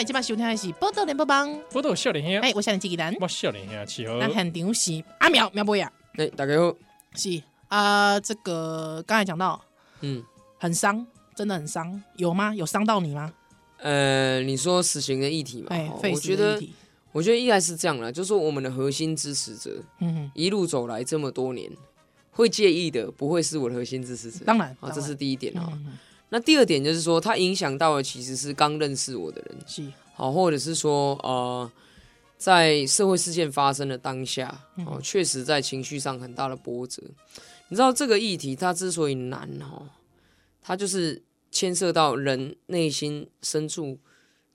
欢迎到来，今晚收听的是《波多连播帮》，波多少年兄，哎，我少年纪纪丹，我少年兄，七号，那很牛是阿苗。苗博雅，哎，大家好，是啊，这个刚才讲到，嗯，很伤，真的很伤，有吗？有伤到你吗？呃，你说死刑的议题嘛，哎，我觉得，我觉得应该是这样了，就是说我们的核心支持者，嗯，一路走来这么多年，会介意的不会是我的核心支持者，当然，啊，这是第一点啊。那第二点就是说，它影响到的其实是刚认识我的人，是好，或者是说，呃，在社会事件发生的当下，哦，确实在情绪上很大的波折。你知道这个议题它之所以难哦，它就是牵涉到人内心深处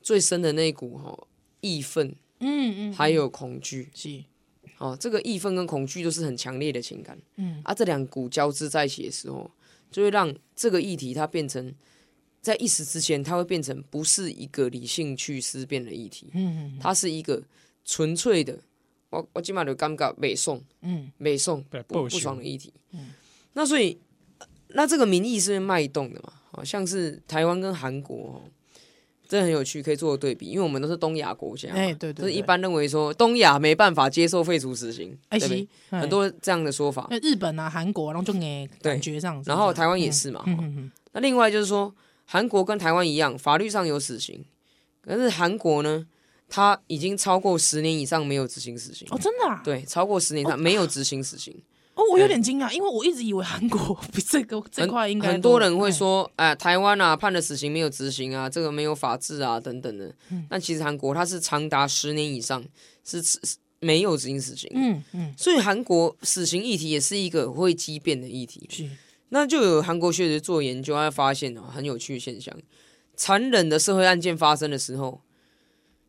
最深的那一股哈义愤，嗯嗯，还有恐惧，是哦，这个义愤跟恐惧都是很强烈的情感，嗯啊，这两股交织在一起的时候。就会让这个议题它变成，在一时之间，它会变成不是一个理性去思辨的议题，嗯，它是一个纯粹的，我我起码就感觉美送，嗯，北宋不不爽的议题，嗯，那所以那这个民意是脉动的嘛，好像是台湾跟韩国。这很有趣，可以做个对比，因为我们都是东亚国家，哎，对对，就是一般认为说东亚没办法接受废除死刑，对不对？很多这样的说法。那日本啊、韩国，然后就哎感觉上，然后台湾也是嘛。那另外就是说，韩国跟台湾一样，法律上有死刑，可是韩国呢，它已经超过十年以上没有执行死刑。哦，真的啊？对，超过十年以上没有执行死刑。哦，我有点惊讶，因为我一直以为韩国 [LAUGHS] 比这个这块应该很多人会说，哎，台湾啊判了死刑没有执行啊，这个没有法治啊等等的。但其实韩国它是长达十年以上是没有执行死刑。嗯嗯，所以韩国死刑议题也是一个会激变的议题。是，那就有韩国学者做研究，他发现哦，很有趣的现象，残忍的社会案件发生的时候。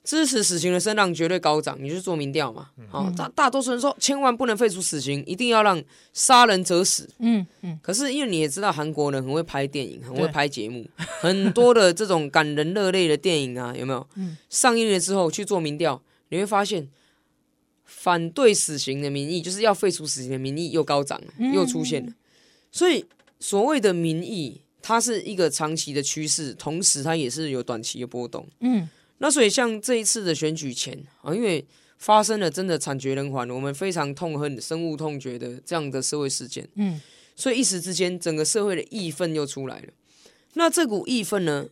支持死刑的声浪绝对高涨，你去做民调嘛？好、嗯，大、哦、大多数人说千万不能废除死刑，一定要让杀人者死。嗯嗯。可是因为你也知道，韩国人很会拍电影，很会拍节目，很多的这种感人热泪的电影啊，[LAUGHS] 有没有？嗯、上映了之后去做民调，你会发现反对死刑的民意，就是要废除死刑的民意又高涨了，又出现了。嗯、所以所谓的民意，它是一个长期的趋势，同时它也是有短期的波动。嗯。那所以像这一次的选举前啊，因为发生了真的惨绝人寰，我们非常痛恨、深恶痛绝的这样的社会事件，嗯，所以一时之间整个社会的义愤又出来了。那这股义愤呢，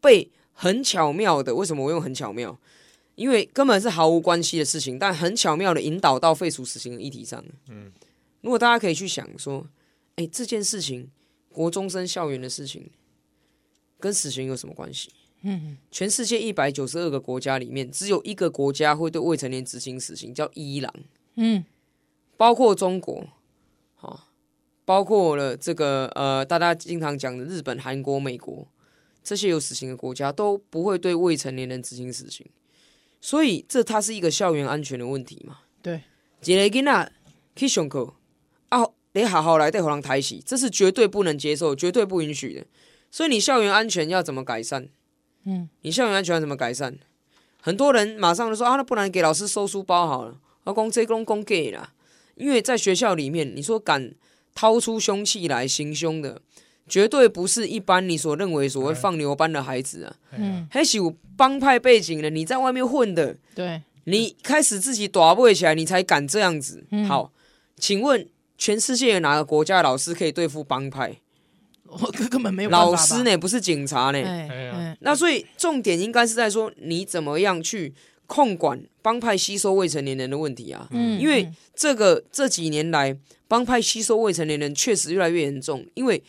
被很巧妙的，为什么我用很巧妙？因为根本是毫无关系的事情，但很巧妙的引导到废除死刑的议题上。嗯，如果大家可以去想说，哎，这件事情，国中生校园的事情，跟死刑有什么关系？嗯，全世界一百九十二个国家里面，只有一个国家会对未成年执行死刑，叫伊朗。嗯，包括中国，好，包括了这个呃，大家经常讲的日本、韩国、美国，这些有死刑的国家都不会对未成年人执行死刑。所以，这它是一个校园安全的问题嘛？对，一个囡仔去上课啊，你好好来对互人抬起，这是绝对不能接受、绝对不允许的。所以，你校园安全要怎么改善？嗯，你校园安全要怎么改善？很多人马上就说啊，那不然给老师收书包好了。啊，讲这讲讲给啦，因为在学校里面，你说敢掏出凶器来行凶的，绝对不是一般你所认为所谓放牛班的孩子啊。嗯，还是有帮派背景的，你在外面混的，对，你开始自己打不起来，你才敢这样子。好，请问全世界有哪个国家的老师可以对付帮派？我根本没有老师呢，不是警察呢。那所以重点应该是在说你怎么样去控管帮派吸收未成年人的问题啊。嗯，因为这个这几年来帮派吸收未成年人确实越来越严重，因为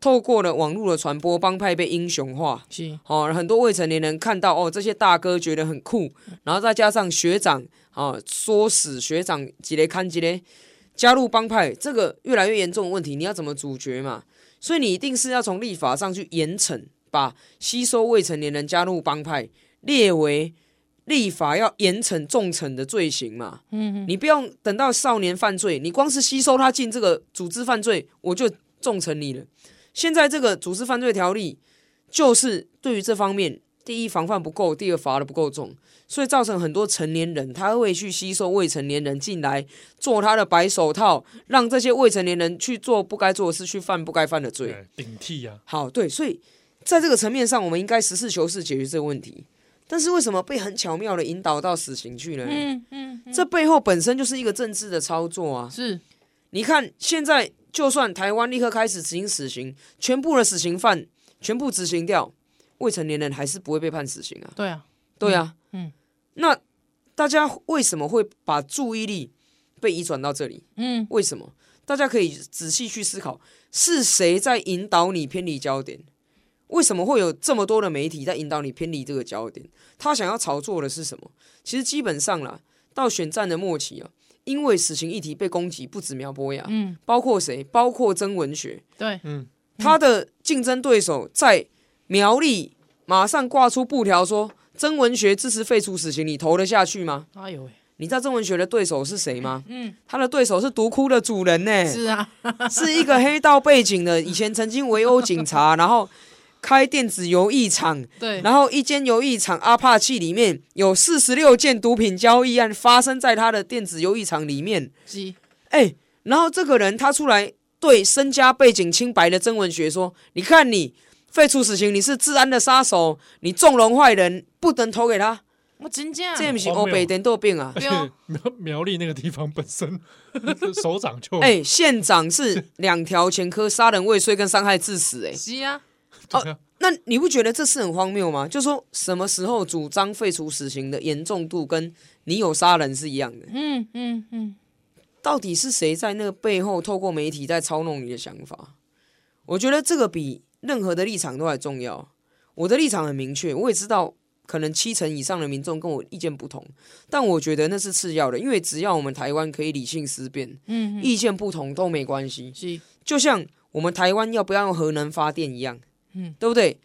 透过了网络的传播，帮派被英雄化。是哦，很多未成年人看到哦这些大哥觉得很酷，然后再加上学长啊唆使学长几雷看几雷加入帮派，这个越来越严重的问题，你要怎么阻绝嘛？所以你一定是要从立法上去严惩，把吸收未成年人加入帮派列为立法要严惩重惩的罪行嘛。嗯，你不用等到少年犯罪，你光是吸收他进这个组织犯罪，我就重惩你了。现在这个组织犯罪条例就是对于这方面，第一防范不够，第二罚的不够重。所以造成很多成年人，他会去吸收未成年人进来做他的白手套，让这些未成年人去做不该做的事，去犯不该犯的罪，顶替呀。好，对，所以在这个层面上，我们应该实事求是解决这个问题。但是为什么被很巧妙的引导到死刑去了呢？嗯嗯，嗯，这背后本身就是一个政治的操作啊。是，你看现在就算台湾立刻开始执行死刑，全部的死刑犯全部执行掉，未成年人还是不会被判死刑啊。对啊，对啊。嗯，那大家为什么会把注意力被移转到这里？嗯，为什么？大家可以仔细去思考，是谁在引导你偏离焦点？为什么会有这么多的媒体在引导你偏离这个焦点？他想要炒作的是什么？其实基本上啦，到选战的末期啊，因为死刑议题被攻击，不止苗博雅，嗯，包括谁？包括曾文学，对，嗯，他的竞争对手在苗栗马上挂出布条说。曾文学支持废除死刑，你投得下去吗？哎呦喂！你知道曾文学的对手是谁吗？嗯，他的对手是毒窟的主人呢。是啊，[LAUGHS] 是一个黑道背景的，以前曾经围殴警察，然后开电子游艺场。对，然后一间游艺场阿帕契里面有四十六件毒品交易案发生在他的电子游艺场里面。是，哎，然后这个人他出来对身家背景清白的曾文学说：“你看你。”废除死刑，你是治安的杀手，你纵容坏人，不能投给他。我真这不是欧北点豆病啊！[LAUGHS] 苗苗栗那个地方本身 [LAUGHS] 首长就哎、欸，县长是两条前科，杀人未遂跟伤害致死、欸。哎，是啊。哦，那你不觉得这是很荒谬吗？就说什么时候主张废除死刑的严重度跟你有杀人是一样的？嗯嗯嗯。到底是谁在那个背后透过媒体在操弄你的想法？我觉得这个比。任何的立场都还重要。我的立场很明确，我也知道可能七成以上的民众跟我意见不同，但我觉得那是次要的，因为只要我们台湾可以理性思辨，嗯，意见不同都没关系。是，就像我们台湾要不要用核能发电一样，嗯，对不对？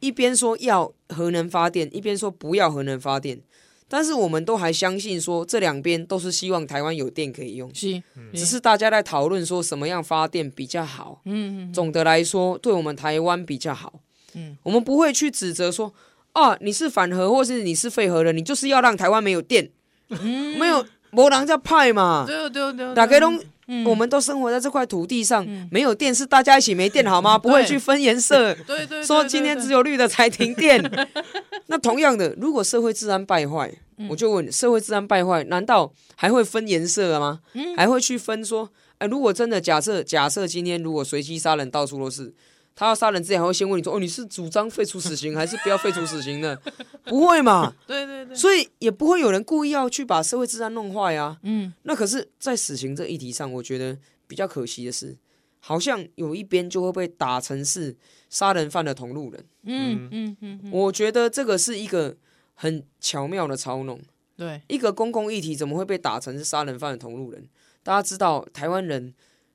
一边说要核能发电，一边说不要核能发电。但是我们都还相信说，这两边都是希望台湾有电可以用，是，只是大家在讨论说什么样发电比较好。嗯，总的来说，对我们台湾比较好。嗯，我们不会去指责说，啊，你是反核或是你是废核的，你就是要让台湾没有电。嗯，没有，没人在派嘛。对对对，大家拢嗯、我们都生活在这块土地上，嗯、没有电是大家一起没电好吗？不会去分颜色，[LAUGHS] 对对，说今天只有绿的才停电。[LAUGHS] 那同样的，如果社会治安败坏，嗯、我就问：社会治安败坏，难道还会分颜色吗？嗯、还会去分说？哎，如果真的假设，假设今天如果随机杀人到处都是，他要杀人之前还会先问你说：哦，你是主张废除死刑还是不要废除死刑呢？[LAUGHS] 不会嘛？对对对，所以也不会有人故意要去把社会治安弄坏啊。嗯，那可是，在死刑这议题上，我觉得。比较可惜的是，好像有一边就会被打成是杀人犯的同路人。嗯嗯嗯，我觉得这个是一个很巧妙的操弄。对，一个公共议题怎么会被打成是杀人犯的同路人？大家知道，台湾人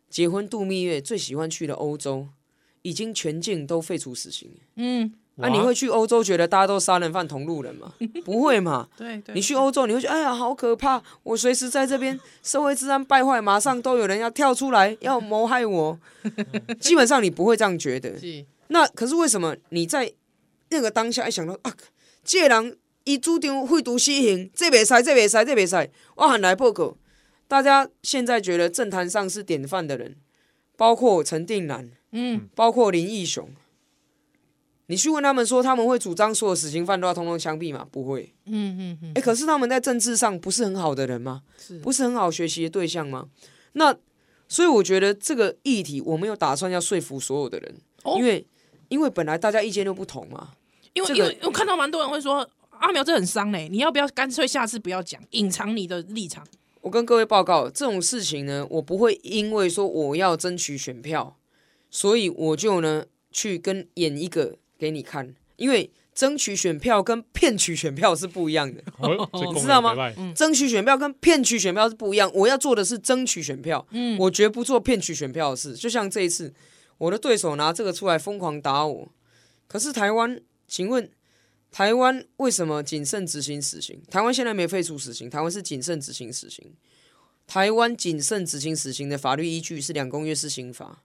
结婚度蜜月最喜欢去的欧洲，已经全境都废除死刑。嗯。那、啊、你会去欧洲觉得大家都杀人犯同路人吗？[LAUGHS] 不会嘛？对对。你去欧洲你会觉得哎呀好可怕，我随时在这边 [LAUGHS] 社会治安败坏，马上都有人要跳出来要谋害我。基本上你不会这样觉得。那可是为什么你在那个当下一想到啊，这个人一主张废除死刑，这别塞，这别塞，这别塞，我喊来报告。大家现在觉得政坛上是典范的人，包括陈定南，嗯，包括林义雄。你去问他们说，他们会主张所有死刑犯都要通通枪毙吗？不会。嗯嗯嗯。哎、欸，可是他们在政治上不是很好的人吗？是，不是很好学习的对象吗？那所以我觉得这个议题，我没有打算要说服所有的人，哦、因为因为本来大家意见就不同嘛。因为、这个、因为我看到蛮多人会说阿苗这很伤嘞，你要不要干脆下次不要讲，隐藏你的立场？我跟各位报告，这种事情呢，我不会因为说我要争取选票，所以我就呢去跟演一个。给你看，因为争取选票跟骗取选票是不一样的，[LAUGHS] 你知道吗？争取选票跟骗取选票是不一样。我要做的是争取选票，嗯，我绝不做骗取选票的事。就像这一次，我的对手拿这个出来疯狂打我，可是台湾，请问台湾为什么谨慎执行死刑？台湾现在没废除死刑，台湾是谨慎执行死刑。台湾谨慎执行死刑的法律依据是两公约施行法。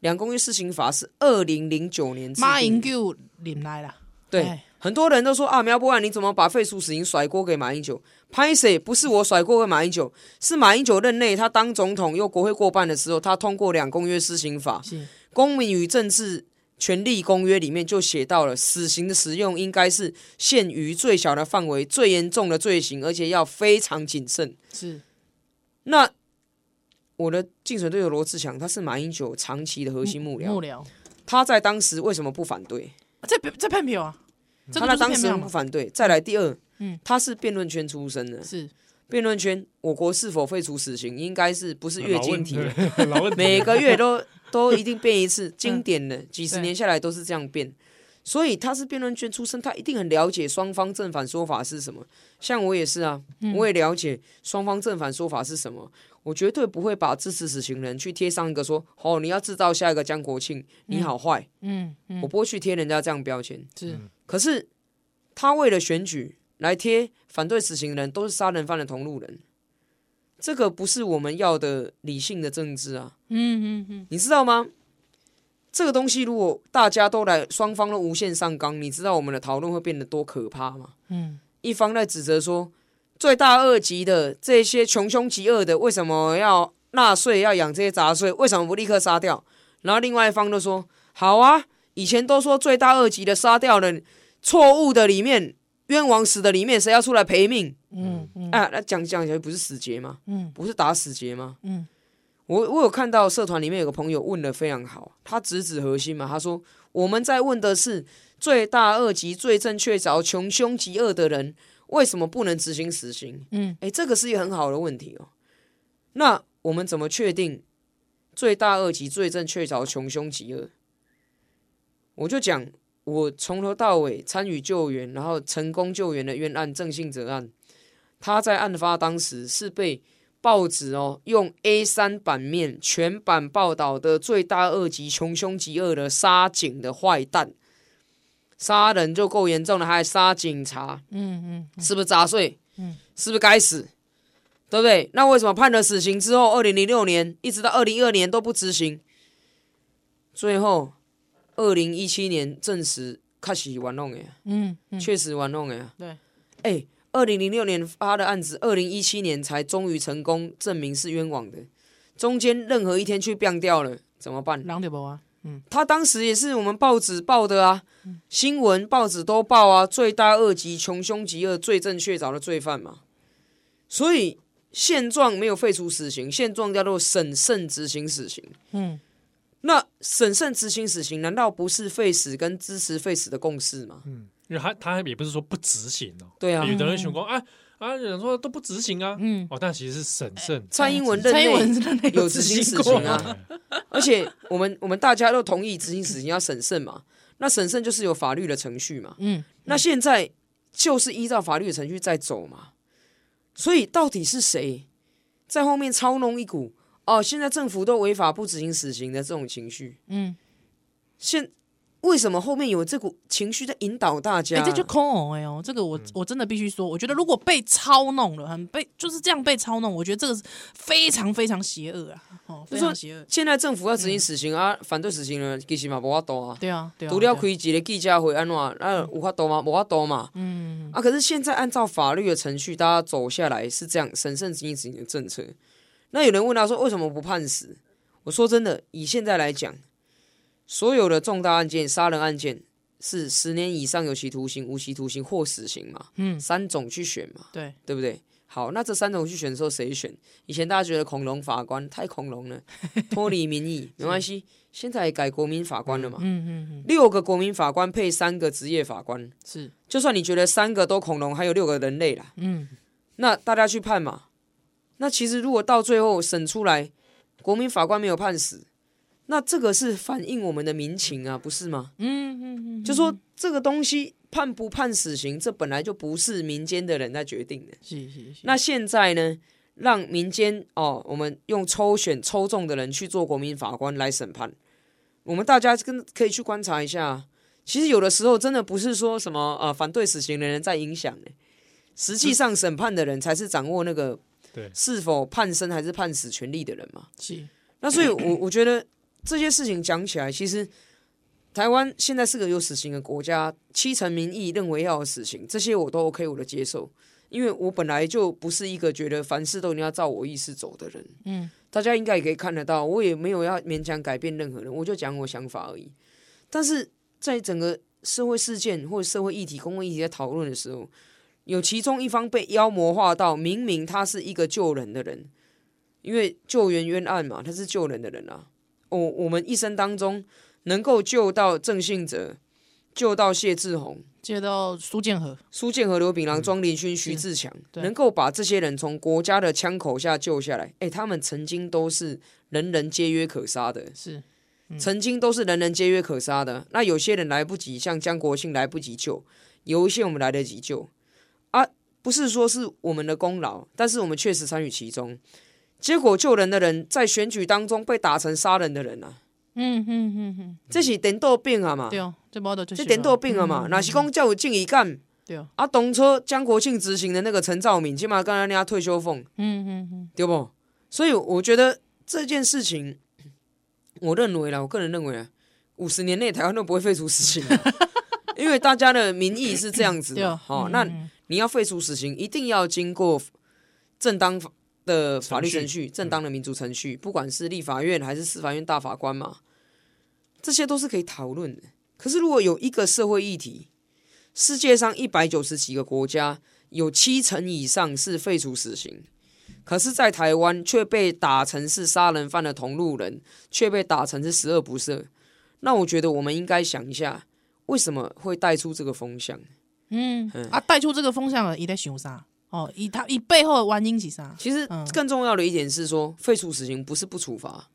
两公约施行法是二零零九年马英九领来了，对，很多人都说啊，苗博雅你怎么把废除死刑甩锅给马英九？拍谁？不是我甩锅给马英九，是马英九任内他当总统又国会过半的时候，他通过两公约施行法，是公民与政治权利公约里面就写到了，死刑的使用应该是限于最小的范围、最严重的罪行，而且要非常谨慎。是，那。我的竞选对手罗志祥，他是马英九长期的核心幕僚。幕僚，他在当时为什么不反对？在在骗票啊！他在当时不反对。再来第二，嗯，他是辩论圈出身的。是辩论圈，我国是否废除死刑，应该是不是月经题？每个月都 [LAUGHS] 都一定变一次，经典的几十年下来都是这样变。所以他是辩论圈出身，他一定很了解双方正反说法是什么。像我也是啊，我也了解双方正反说法是什么。我绝对不会把支持死刑人去贴上一个说哦，你要制造下一个江国庆，你好坏。嗯，嗯，我不会去贴人家这样标签。是，可是他为了选举来贴反对死刑人都是杀人犯的同路人，这个不是我们要的理性的政治啊。嗯嗯嗯，你知道吗？这个东西如果大家都来，双方都无限上纲，你知道我们的讨论会变得多可怕吗？嗯，一方在指责说。罪大恶极的这些穷凶极恶的，为什么要纳税要养这些杂碎？为什么不立刻杀掉？然后另外一方就说：好啊，以前都说罪大恶极的杀掉了，错误的里面冤枉死的里面，谁要出来赔命？嗯嗯，啊，那讲讲起来不是死结吗？嗯，不是打死结吗？嗯，我我有看到社团里面有个朋友问的非常好，他直指核心嘛，他说我们在问的是罪大恶极、罪证确凿、穷凶极恶的人。为什么不能执行死刑？嗯，哎，这个是一个很好的问题哦。那我们怎么确定罪大恶极、罪证确凿、穷凶极恶？我就讲，我从头到尾参与救援，然后成功救援的冤案郑信哲案，他在案发当时是被报纸哦用 A 三版面全版报道的罪大恶极、穷凶极恶的杀警的坏蛋。杀人就够严重了，还杀警察，嗯嗯，嗯是不是杂碎？嗯，是不是该死？对不对？那为什么判了死刑之后，二零零六年一直到二零一二年都不执行？最后二零一七年证实确实玩弄的，嗯，嗯，确实玩弄的。对，哎，二零零六年发的案子，二零一七年才终于成功证明是冤枉的。中间任何一天去变掉了怎么办？啊？嗯，他当时也是我们报纸报的啊，新闻报纸都报啊，罪大恶极、穷凶极恶、罪证确凿的罪犯嘛。所以现状没有废除死刑，现状叫做审慎执行死刑。嗯，那审慎执行死刑，难道不是废死跟支持废死的共识吗？嗯，因为他他也不是说不执行哦。对啊，有的人想说啊。啊，有人说都不执行啊，嗯，哦，但其实是审慎。蔡英文任内有执行死刑啊，[LAUGHS] 而且我们我们大家都同意执行死刑要审慎嘛，那审慎就是有法律的程序嘛，嗯，那现在就是依照法律的程序在走嘛，所以到底是谁在后面操弄一股哦，现在政府都违法不执行死刑的这种情绪，嗯，现。为什么后面有这股情绪在引导大家？哎、欸，这就空哦，哎呦，这个我我真的必须说，我觉得如果被操弄了，很被就是这样被操弄，我觉得这个是非常非常邪恶啊！哦，非常邪恶。现在政府要执行死刑、嗯、啊，反对死刑的人其实嘛无法度啊。对啊，对啊。除了开几个记者会安怎，那无法度吗？无法度嘛。嗯。啊，可是现在按照法律的程序，大家走下来是这样审慎执行死刑的政策。那有人问他说，为什么不判死？我说真的，以现在来讲。所有的重大案件，杀人案件是十年以上有期徒刑、无期徒刑或死刑嘛？嗯，三种去选嘛？对，对不对？好，那这三种去选的时候谁选？以前大家觉得恐龙法官太恐龙了，[LAUGHS] 脱离民意没关系。现在改国民法官了嘛？嗯嗯嗯，六个国民法官配三个职业法官，是。就算你觉得三个都恐龙，还有六个人类啦。嗯，那大家去判嘛？那其实如果到最后审出来，国民法官没有判死。那这个是反映我们的民情啊，不是吗？嗯嗯嗯，就说这个东西判不判死刑，这本来就不是民间的人在决定的。是是是。那现在呢，让民间哦，我们用抽选抽中的人去做国民法官来审判，我们大家跟可以去观察一下。其实有的时候真的不是说什么呃反对死刑的人在影响，实际上审判的人才是掌握那个对是否判生还是判死权利的人嘛。是。那所以我我觉得。这些事情讲起来，其实台湾现在是个有死刑的国家，七成民意认为要有死刑，这些我都 OK，我都接受，因为我本来就不是一个觉得凡事都一定要照我意思走的人。嗯，大家应该也可以看得到，我也没有要勉强改变任何人，我就讲我想法而已。但是在整个社会事件或者社会议题、公共议题在讨论的时候，有其中一方被妖魔化到，明明他是一个救人的人，因为救援冤案嘛，他是救人的人啊。我我们一生当中能够救到郑信哲，救到谢志宏，救到苏建和、苏建和、刘炳郎、庄林勋、徐志强，能够把这些人从国家的枪口下救下来，哎，他们曾经都是人人皆曰可杀的，是，嗯、曾经都是人人皆曰可杀的。那有些人来不及，像江国庆来不及救，有一些我们来得及救。啊，不是说是我们的功劳，但是我们确实参与其中。结果救人的人在选举当中被打成杀人的人啊！嗯嗯嗯嗯，这是颠倒病啊嘛！对哦，这没得这颠倒病啊嘛！那是讲叫有正义感。对哦，啊，当初江国庆执行的那个陈兆敏，起码刚才人家退休俸。嗯嗯嗯，对不？所以我觉得这件事情，我认为啦，我个人认为啊，五十年内台湾都不会废除死刑，[LAUGHS] 因为大家的民意是这样子的。好，那你要废除死刑，一定要经过正当的法律程序，程序正当的民主程序，嗯、不管是立法院还是司法院大法官嘛，这些都是可以讨论的。可是，如果有一个社会议题，世界上一百九十几个国家有七成以上是废除死刑，可是，在台湾却被打成是杀人犯的同路人，却被打成是十恶不赦，那我觉得我们应该想一下，为什么会带出这个风向？嗯，嗯啊，带出这个风向了，你在想啥？哦，以他以背后的原因是啥？其实更重要的一点是说，废除死刑不是不处罚。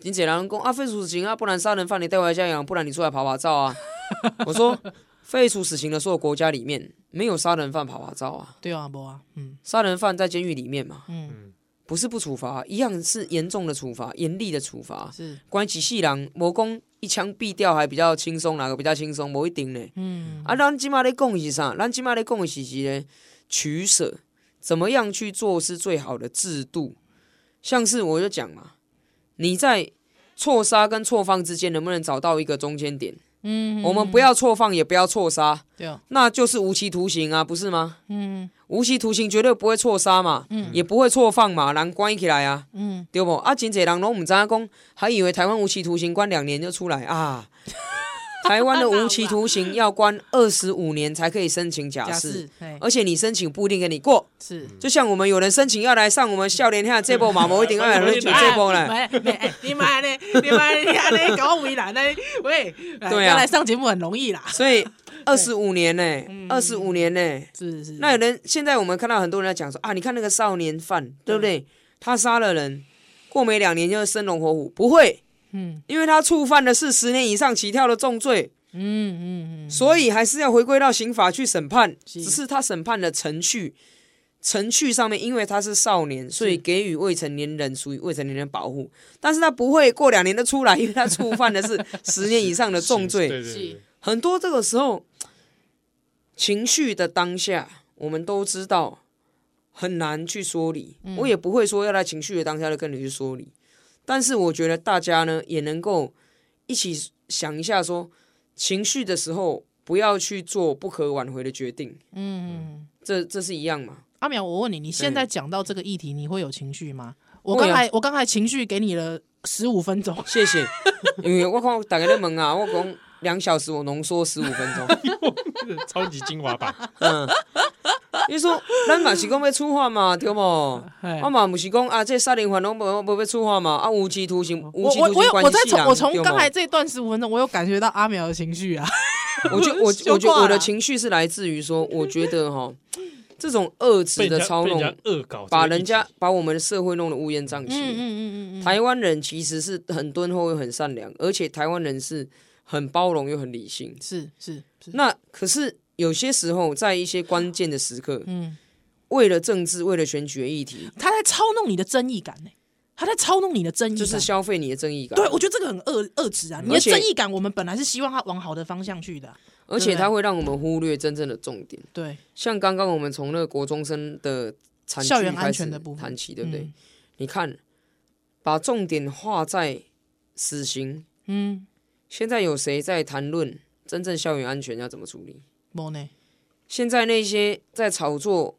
你简单讲啊，废除死刑啊，不然杀人犯你带回来家养，不然你出来爬爬照啊。我说，废除死刑的所有国家里面没有杀人犯爬爬照啊。对啊，没啊，嗯，杀人犯在监狱里面嘛，嗯，不是不处罚，一样是严重的处罚，严厉的处罚。是关几细人，魔攻一枪毙掉还比较轻松，哪个比较轻松？不一定呢。嗯，啊，咱今嘛咧讲是啥？咱今嘛咧讲的是啥呢？取舍，怎么样去做是最好的制度？像是我就讲嘛，你在错杀跟错放之间能不能找到一个中间点？嗯，我们不要错放，也不要错杀，对，那就是无期徒刑啊，不是吗？嗯，无期徒刑绝对不会错杀嘛，嗯，也不会错放嘛，人关起来啊，嗯，对不？啊，真侪人拢唔知影讲，还以为台湾无期徒刑关两年就出来啊。台湾的无期徒刑 [LAUGHS] 要关二十五年才可以申请假释，而且你申请不一定给你过。是，就像我们有人申请要来上我们少年下这波嘛，我一定要来 [LAUGHS] 录这波呢。你妈的，你妈你妈的，搞围栏呢？喂，对啊，要来上节目很容易啦。所以 [LAUGHS] 二十五年呢，二十五年呢，是是。那有人现在我们看到很多人在讲说啊，你看那个少年犯，对不对？他杀了人，过没两年就生龙活虎，不会。嗯，因为他触犯的是十年以上起跳的重罪，嗯嗯嗯，所以还是要回归到刑法去审判，只是他审判的程序，程序上面，因为他是少年，所以给予未成年人属于未成年人保护，但是他不会过两年就出来，因为他触犯的是 [LAUGHS] 十年以上的重罪，对对对，很多这个时候情绪的当下，我们都知道很难去说理，我也不会说要在情绪的当下就跟你去说理。但是我觉得大家呢也能够一起想一下说，说情绪的时候不要去做不可挽回的决定。嗯，这这是一样嘛？阿苗，我问你，你现在讲到这个议题，你会有情绪吗？我刚才我刚才情绪给你了十五分钟，谢谢。因为我看大家在问啊，我讲两小时，我浓缩十五分钟，[LAUGHS] 超级精华版。嗯。[LAUGHS] 你说，咱嘛是讲要处罚嘛，[LAUGHS] 对不？我嘛不是讲啊，这杀人犯拢不不要处罚嘛，啊，无期徒刑，无期徒刑我在从。我从刚才这段十五分钟，我有感觉到阿苗的情绪啊。[LAUGHS] 我觉我我觉得我的情绪是来自于说，我觉得哈，这种恶质的操弄，恶搞，把人家把我们的社会弄得乌烟瘴气。嗯嗯嗯，台湾人其实是很敦厚又很善良，而且台湾人是很包容又很理性。是是是。那可是。有些时候，在一些关键的时刻，嗯，为了政治，为了选举的议题，他在操弄你的正义感呢，他在操弄你的正义感，就是消费你的正义感。对，我觉得这个很恶恶质啊！你的正义感，我们本来是希望他往好的方向去的，而且他会让我们忽略真正的重点。对，像刚刚我们从那个国中生的校园安全的部分谈起，对不对？你看，把重点画在死刑，嗯，现在有谁在谈论真正校园安全要怎么处理？现在那些在炒作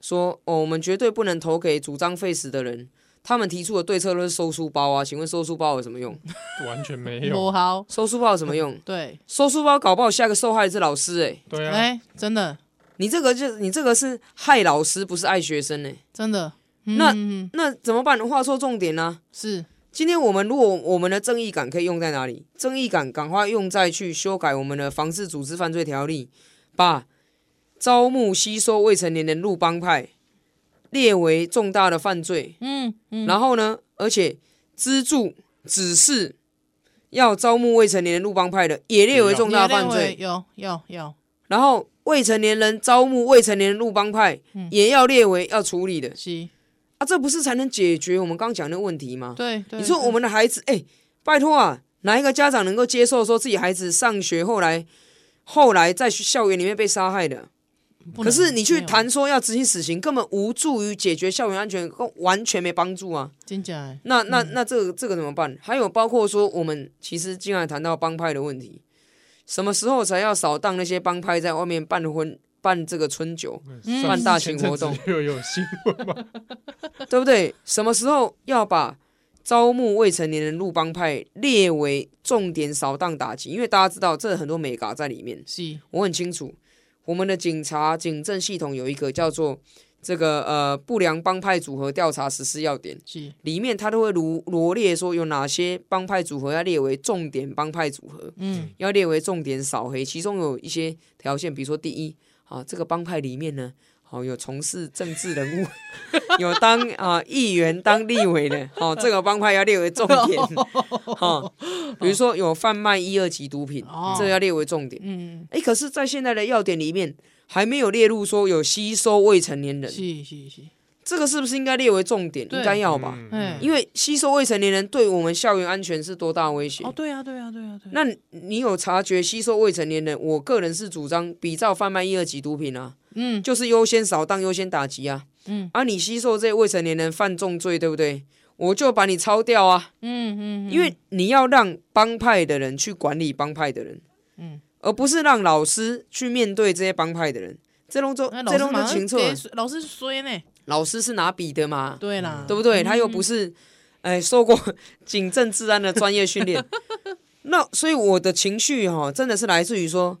说哦，我们绝对不能投给主张废死的人，他们提出的对策都是收书包啊。请问收书包有什么用？[LAUGHS] 完全没有。好，收书包有什么用？对，收书包搞不好下个受害是老师哎、欸。对啊，哎，真的，你这个就你这个是害老师，不是爱学生呢、欸。真的，嗯、那那怎么办？画错重点呢、啊？是。今天我们如果我们的正义感可以用在哪里？正义感赶快用在去修改我们的防治组织犯罪条例。把招募、吸收未成年人入帮派列为重大的犯罪，嗯嗯，然后呢，而且资助、指示要招募未成年人入帮派的也列为重大犯罪，有有有。然后未成年人招募未成年人入帮派，也要列为要处理的。是啊，这不是才能解决我们刚刚讲的问题吗？对，你说我们的孩子，哎，拜托啊，哪一个家长能够接受说自己孩子上学后来？后来在校园里面被杀害的，可是你去谈说要执行死刑，根本无助于解决校园安全，完全没帮助啊！真假？那那那这个这个怎么办？还有包括说，我们其实经常谈到帮派的问题，什么时候才要扫荡那些帮派在外面办婚、办这个春酒、办大型活动？又有新闻吗？[LAUGHS] 对不对？什么时候要把？招募未成年人入帮派列为重点扫荡打击，因为大家知道这很多美嘎在里面。是，我很清楚，我们的警察警政系统有一个叫做这个呃不良帮派组合调查实施要点，是里面它都会罗罗列说有哪些帮派组合要列为重点帮派组合，嗯，要列为重点扫黑，其中有一些条件，比如说第一，啊这个帮派里面呢。哦，有从事政治人物，[LAUGHS] 有当啊议员、当立委的，哦，这个帮派要列为重点。[LAUGHS] 哦，[LAUGHS] 比如说有贩卖一二级毒品，哦、这个要列为重点。嗯，哎，可是，在现在的要点里面，还没有列入说有吸收未成年人。是是是，这个是不是应该列为重点？对应该要吧？嗯，因为吸收未成年人对我们校园安全是多大威胁？哦，对啊，对啊，对啊，对。那你有察觉吸收未成年人？我个人是主张比照贩卖一二级毒品啊。嗯，就是优先扫荡、优先打击啊。嗯，啊，你吸收这些未成年人犯重罪，对不对？我就把你抄掉啊。嗯嗯，因为你要让帮派的人去管理帮派的人，嗯，而不是让老师去面对这些帮派的人。这种就那这种就清楚了。老师衰呢，老师是拿笔的嘛？对啦，对不对？他又不是哎受过 [LAUGHS] 警政治安的专业训练。[LAUGHS] 那所以我的情绪哈，真的是来自于说，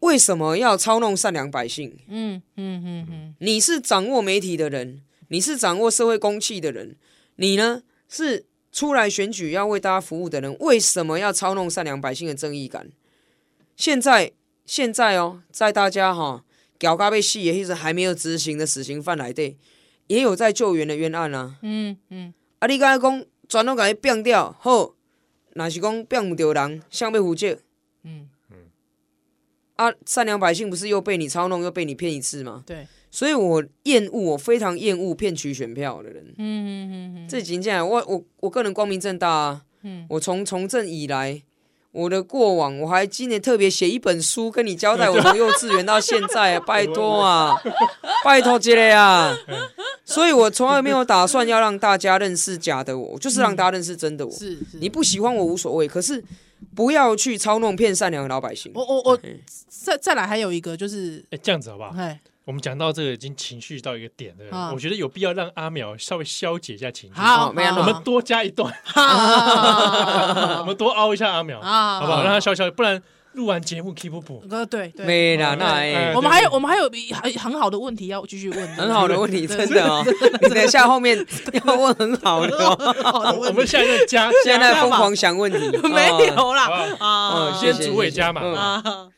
为什么要操弄善良百姓？嗯嗯嗯嗯，你是掌握媒体的人，你是掌握社会公器的人，你呢是出来选举要为大家服务的人，为什么要操弄善良百姓的正义感？现在现在哦，在大家哈屌咖被戏也一直还没有执行的死刑犯来对，也有在救援的冤案啊。嗯嗯，啊，你刚才讲全都给他变掉，好。若是讲变不掉人，向被负责。嗯，啊，善良百姓不是又被你操弄，又被你骗一次吗？对，所以我厌恶，我非常厌恶骗取选票的人。嗯嗯嗯嗯，这几年我我我个人光明正大啊。嗯，我从从政以来。我的过往，我还今年特别写一本书跟你交代，我从幼稚园到现在啊，[LAUGHS] 拜托啊，拜托这类啊，所以我从来没有打算要让大家认识假的我，就是让大家认识真的我。是，你不喜欢我无所谓，可是不要去操弄骗善良的老百姓。我我我再再来还有一个就是，哎，这样子好不好？我们讲到这个已经情绪到一个点了，我觉得有必要让阿淼稍微消解一下情绪。好，没有，我们多加一段，[LAUGHS] 我们多凹一下阿淼，好不好？让他消消，不然录完节目 keep 不补。呃，对，没啦，那我们还有我们还有很很好的问题要继续问，很好的问题，真的哦。[LAUGHS] 你等一下后面 [LAUGHS] 要问很好的，我们现在加，现在疯狂想问题，[LAUGHS] 没有啦，啊，先主委加嘛。